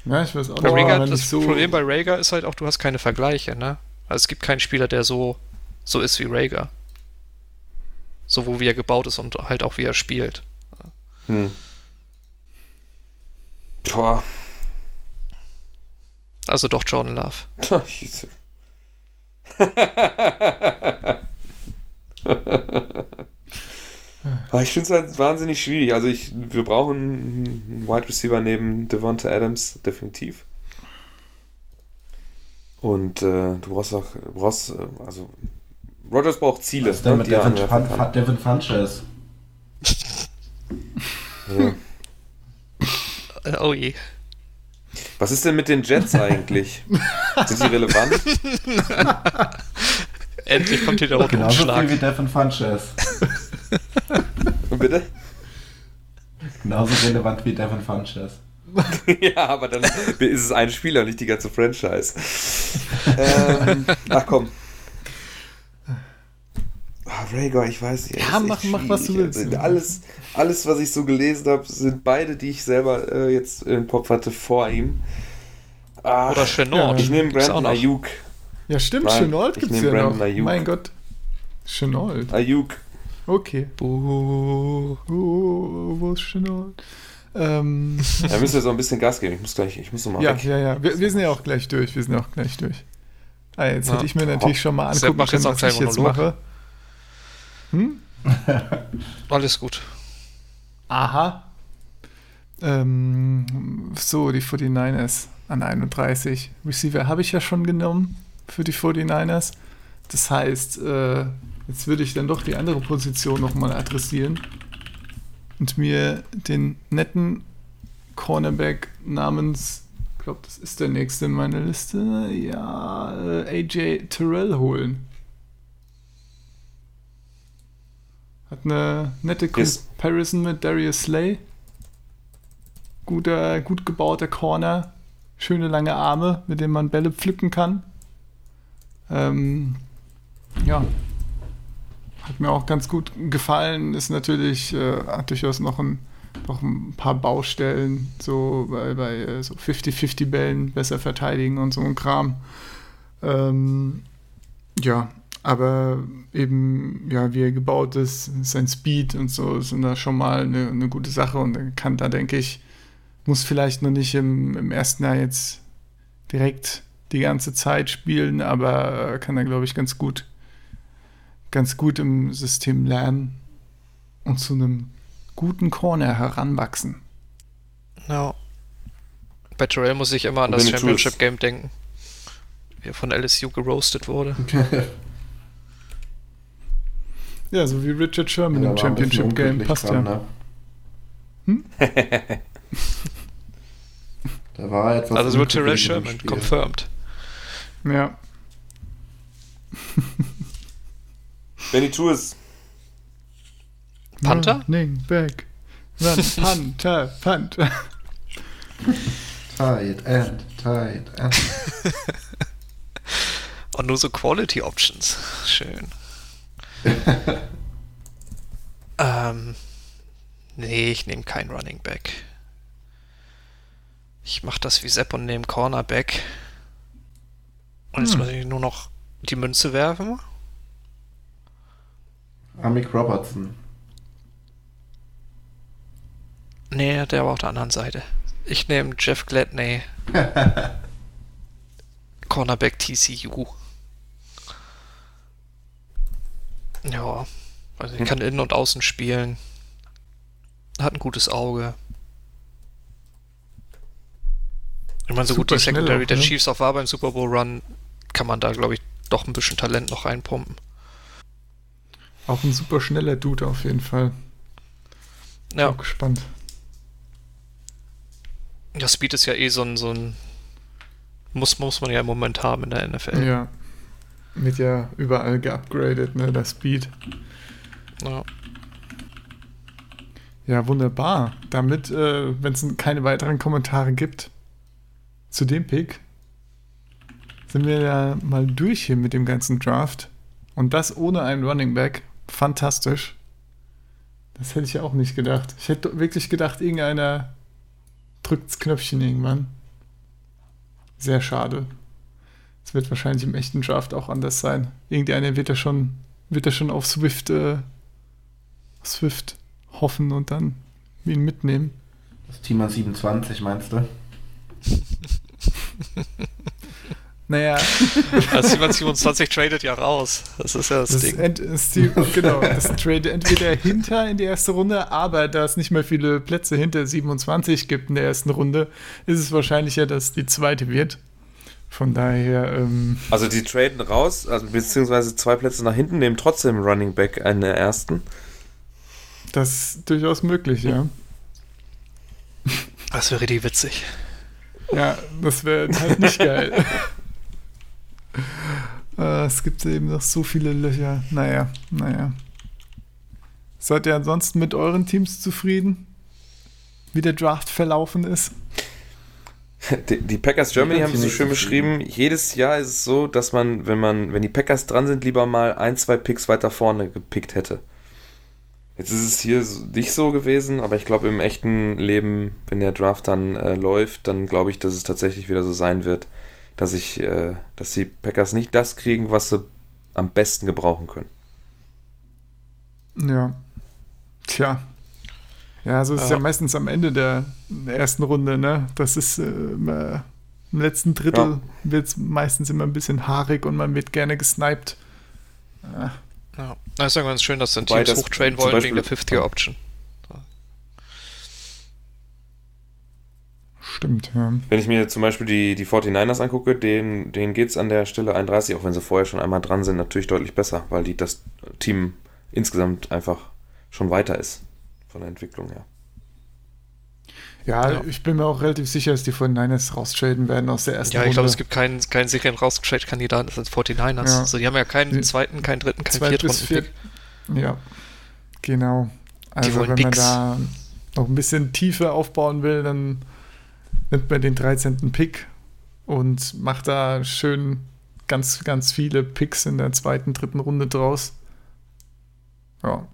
Speaker 1: Ja, ich weiß auch
Speaker 4: nicht. Rager, das so Problem bei Rager ist halt auch, du hast keine Vergleiche, ne? Also es gibt keinen Spieler, der so, so ist wie Rager. So wie er gebaut ist und halt auch wie er spielt. Hm.
Speaker 2: Boah.
Speaker 4: Also doch Jordan Love.
Speaker 2: ich finde es halt wahnsinnig schwierig. Also ich, wir brauchen einen Wide Receiver neben Devonta Adams, definitiv. Und äh, du brauchst auch, du brauchst, äh, also Rogers braucht Ziele.
Speaker 3: Was ist denn ne, mit Devin, Fun Devin Funches?
Speaker 4: ja. Oh je.
Speaker 2: Was ist denn mit den Jets eigentlich? Sind sie relevant?
Speaker 4: Endlich kommt hier der
Speaker 3: rote Genauso viel wie Devin Funches.
Speaker 2: Bitte?
Speaker 3: Genauso relevant wie Devin Funches.
Speaker 2: ja, aber dann ist es ein Spieler, nicht die ganze Franchise. ähm, ach komm. Ah, Rhaegar, ich weiß nicht.
Speaker 1: Ja, mach, mach, was du willst.
Speaker 2: Also, alles, alles, was ich so gelesen habe, sind beide, die ich selber äh, jetzt im Kopf hatte, vor ihm.
Speaker 4: Ach, Oder Chenault.
Speaker 2: Ich nehme Brandon Ayuk.
Speaker 1: Ja, stimmt, Nein, Chenault gibt es ja noch. Ayuk. Mein Gott. Chenault.
Speaker 2: Ayuk.
Speaker 1: Okay.
Speaker 4: Buh.
Speaker 1: Oh, wo ist Chenault? Ähm.
Speaker 2: Da müssen wir so ein bisschen Gas geben. Ich muss gleich, ich muss nochmal
Speaker 1: Ja, weg. ja, ja. Wir, wir, sind ja auch gleich durch. Wir sind ja auch gleich durch. Ah, jetzt ja. hätte ich mir natürlich schon mal angucken können, was ich jetzt mache.
Speaker 4: Hm? Alles gut.
Speaker 1: Aha. Ähm, so, die 49ers an 31. Receiver habe ich ja schon genommen für die 49ers. Das heißt, äh, jetzt würde ich dann doch die andere Position nochmal adressieren und mir den netten Cornerback namens, ich glaube, das ist der nächste in meiner Liste, ja, äh, AJ Terrell holen. Hat eine nette Comparison yes. mit Darius Slay. Guter, gut gebauter Corner. Schöne lange Arme, mit denen man Bälle pflücken kann. Ähm, ja. Hat mir auch ganz gut gefallen. Ist natürlich, äh, hat durchaus noch ein, noch ein paar Baustellen, so bei, bei äh, so 50-50 Bällen besser verteidigen und so ein Kram. Ähm, ja, aber eben, ja, wie er gebaut ist, sein Speed und so sind da schon mal eine, eine gute Sache und er kann da, denke ich, muss vielleicht noch nicht im, im ersten Jahr jetzt direkt die ganze Zeit spielen, aber kann er, glaube ich, ganz gut, ganz gut im System lernen und zu einem guten Corner heranwachsen.
Speaker 4: Ja. Bei Terrell muss ich immer an das Championship Game denken. Wie er von LSU geroastet wurde.
Speaker 1: Ja, so wie Richard Sherman ja, im Championship Game. Passt dran, ja. Ne? Hm?
Speaker 3: da war etwas.
Speaker 4: Also so Terrell Sherman, confirmed.
Speaker 1: Ja.
Speaker 2: Benny Tours.
Speaker 4: Panther?
Speaker 1: Running back. Run, Panther, Panther.
Speaker 3: tight end, tight end.
Speaker 4: Und nur so Quality Options. Schön. ähm, nee, ich nehme keinen Running Back. Ich mache das wie Sepp und nehme Cornerback. Und jetzt hm. muss ich nur noch die Münze werfen.
Speaker 3: Amik Robertson.
Speaker 4: Nee, der war auf der anderen Seite. Ich nehme Jeff Gladney. Cornerback TCU. Ja, also ich kann innen und außen spielen. Hat ein gutes Auge. Ich meine, so Super gut die Secondary auch, der ne? Chiefs auch war beim Super Bowl Run, kann man da, glaube ich, doch ein bisschen Talent noch reinpumpen.
Speaker 1: Auch ein super schneller Dude auf jeden Fall. Ja. Auch gespannt.
Speaker 4: Ja, Speed ist ja eh so ein, so ein muss, muss man ja im Moment haben in der NFL.
Speaker 1: Ja. Wird ja überall geupgradet, ne, der Speed. Ja. Ja, wunderbar. Damit, äh, wenn es keine weiteren Kommentare gibt zu dem Pick, sind wir ja mal durch hier mit dem ganzen Draft. Und das ohne einen Running Back. Fantastisch. Das hätte ich ja auch nicht gedacht. Ich hätte wirklich gedacht, irgendeiner drückt das Knöpfchen irgendwann. Sehr schade. Es wird wahrscheinlich im echten Draft auch anders sein. Irgendeiner wird da schon, wird da schon auf Swift, äh, Swift hoffen und dann ihn mitnehmen.
Speaker 3: Das Team 27, meinst du?
Speaker 1: Naja.
Speaker 4: Also 27 tradet ja raus. Das ist ja das, das Ding. Ent,
Speaker 1: ist die, genau, das tradet entweder hinter in die erste Runde, aber da es nicht mehr viele Plätze hinter 27 gibt in der ersten Runde, ist es wahrscheinlicher, dass die zweite wird. Von daher. Ähm,
Speaker 2: also die traden raus, also beziehungsweise zwei Plätze nach hinten, nehmen trotzdem Running Back einen der ersten.
Speaker 1: Das ist durchaus möglich, ja.
Speaker 4: Das wäre richtig witzig.
Speaker 1: Ja, das wäre halt nicht geil. äh, es gibt eben noch so viele Löcher. Naja, naja. Seid ihr ansonsten mit euren Teams zufrieden? Wie der Draft verlaufen ist?
Speaker 2: Die, die Packers Germany haben es so schön beschrieben. Jedes Jahr ist es so, dass man, wenn man, wenn die Packers dran sind, lieber mal ein, zwei Picks weiter vorne gepickt hätte. Jetzt ist es hier nicht so gewesen, aber ich glaube im echten Leben, wenn der Draft dann äh, läuft, dann glaube ich, dass es tatsächlich wieder so sein wird, dass ich, äh, dass die Packers nicht das kriegen, was sie am besten gebrauchen können.
Speaker 1: Ja. Tja. Ja, so ist es ja. ja meistens am Ende der ersten Runde, ne? Das ist äh, im letzten Drittel ja. wird es meistens immer ein bisschen haarig und man wird gerne gesniped.
Speaker 4: Ja. Ja, das ist ja ganz schön, dass dann Teams das hochtrainen wollen wegen der Fifth-Year-Option.
Speaker 1: Stimmt, ja.
Speaker 2: Wenn ich mir zum Beispiel die, die 49ers angucke, denen, denen geht es an der Stelle 31, auch wenn sie vorher schon einmal dran sind, natürlich deutlich besser, weil die, das Team insgesamt einfach schon weiter ist von der Entwicklung her.
Speaker 1: Ja, ja, ich bin mir auch relativ sicher, dass die 49ers raustraden werden aus der ersten
Speaker 4: Ja, ich glaube, es gibt keinen, keinen sicheren Raustrade-Kandidaten, das sind 49ers. Ja. Also die haben ja keinen zweiten, keinen dritten, keinen vierten
Speaker 1: Viert, Ja, genau. Also wenn Picks. man da noch ein bisschen Tiefe aufbauen will, dann nimmt man den 13. Pick und macht da schön ganz, ganz viele Picks in der zweiten, dritten Runde draus. Ja,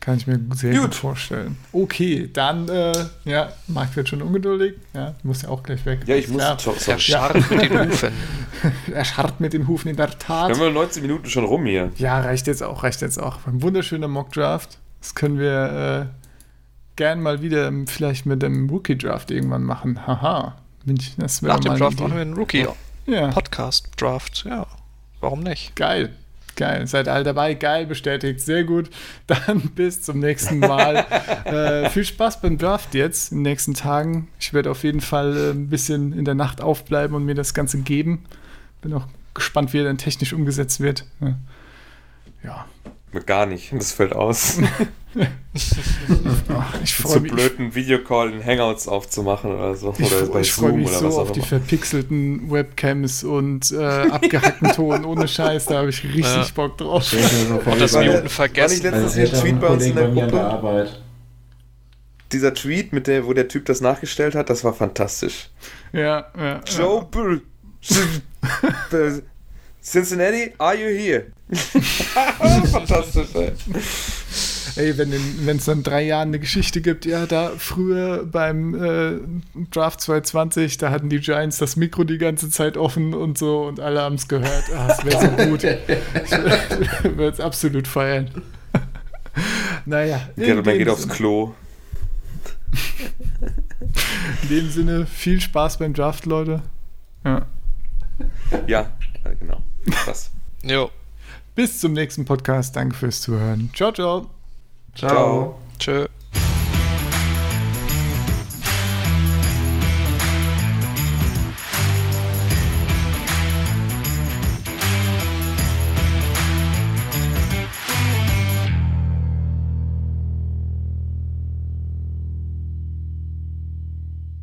Speaker 1: Kann ich mir sehr gut, gut vorstellen. Okay, dann, äh, ja, Marc wird schon ungeduldig. Ja, muss ja auch gleich weg.
Speaker 2: Ja, ich muss.
Speaker 4: Er scharrt mit den Hufen.
Speaker 1: er scharrt mit den Hufen, in der Tat.
Speaker 2: Wir haben wir 19 Minuten schon rum hier.
Speaker 1: Ja, reicht jetzt auch, reicht jetzt auch. Ein wunderschöner Mock-Draft. Das können wir äh, gern mal wieder vielleicht mit dem Rookie-Draft irgendwann machen. Haha.
Speaker 4: Das Nach dem Draft machen wir einen Rookie-Podcast-Draft. Ja. ja, warum nicht?
Speaker 1: Geil. Geil, seid alle dabei, geil, bestätigt, sehr gut. Dann bis zum nächsten Mal. äh, viel Spaß beim Draft jetzt in den nächsten Tagen. Ich werde auf jeden Fall äh, ein bisschen in der Nacht aufbleiben und mir das Ganze geben. Bin auch gespannt, wie er dann technisch umgesetzt wird.
Speaker 2: Ja, Gar nicht, das fällt aus.
Speaker 1: Ach, ich
Speaker 2: freue mich. Zu blöd, einen Videocall in Hangouts aufzumachen oder so.
Speaker 1: Ich,
Speaker 2: oder
Speaker 1: ich freue mich so auf die verpixelten Webcams und äh, abgehackten Ton ohne Scheiß. Da habe ich richtig ja. Bock drauf.
Speaker 4: Und das Minuten vergessen.
Speaker 2: War nicht letztens ein Tweet bei uns in der Gruppe? Dieser Tweet, mit der, wo der Typ das nachgestellt hat, das war fantastisch.
Speaker 1: Ja, ja.
Speaker 2: Joe ja. Cincinnati, are you here? Fantastisch, ey.
Speaker 1: Ey, wenn es dann drei Jahren eine Geschichte gibt, ja, da früher beim äh, Draft 220, da hatten die Giants das Mikro die ganze Zeit offen und so und alle haben es gehört. Ah, das wäre so gut. ich würde es absolut feiern. naja.
Speaker 2: Ja, man geht aufs Klo.
Speaker 1: In dem Sinne, viel Spaß beim Draft, Leute.
Speaker 2: Ja. Ja, genau. Spaß.
Speaker 4: jo.
Speaker 1: Bis zum nächsten Podcast. Danke fürs Zuhören. Ciao, ciao.
Speaker 3: Ciao. ciao.
Speaker 4: Tschö.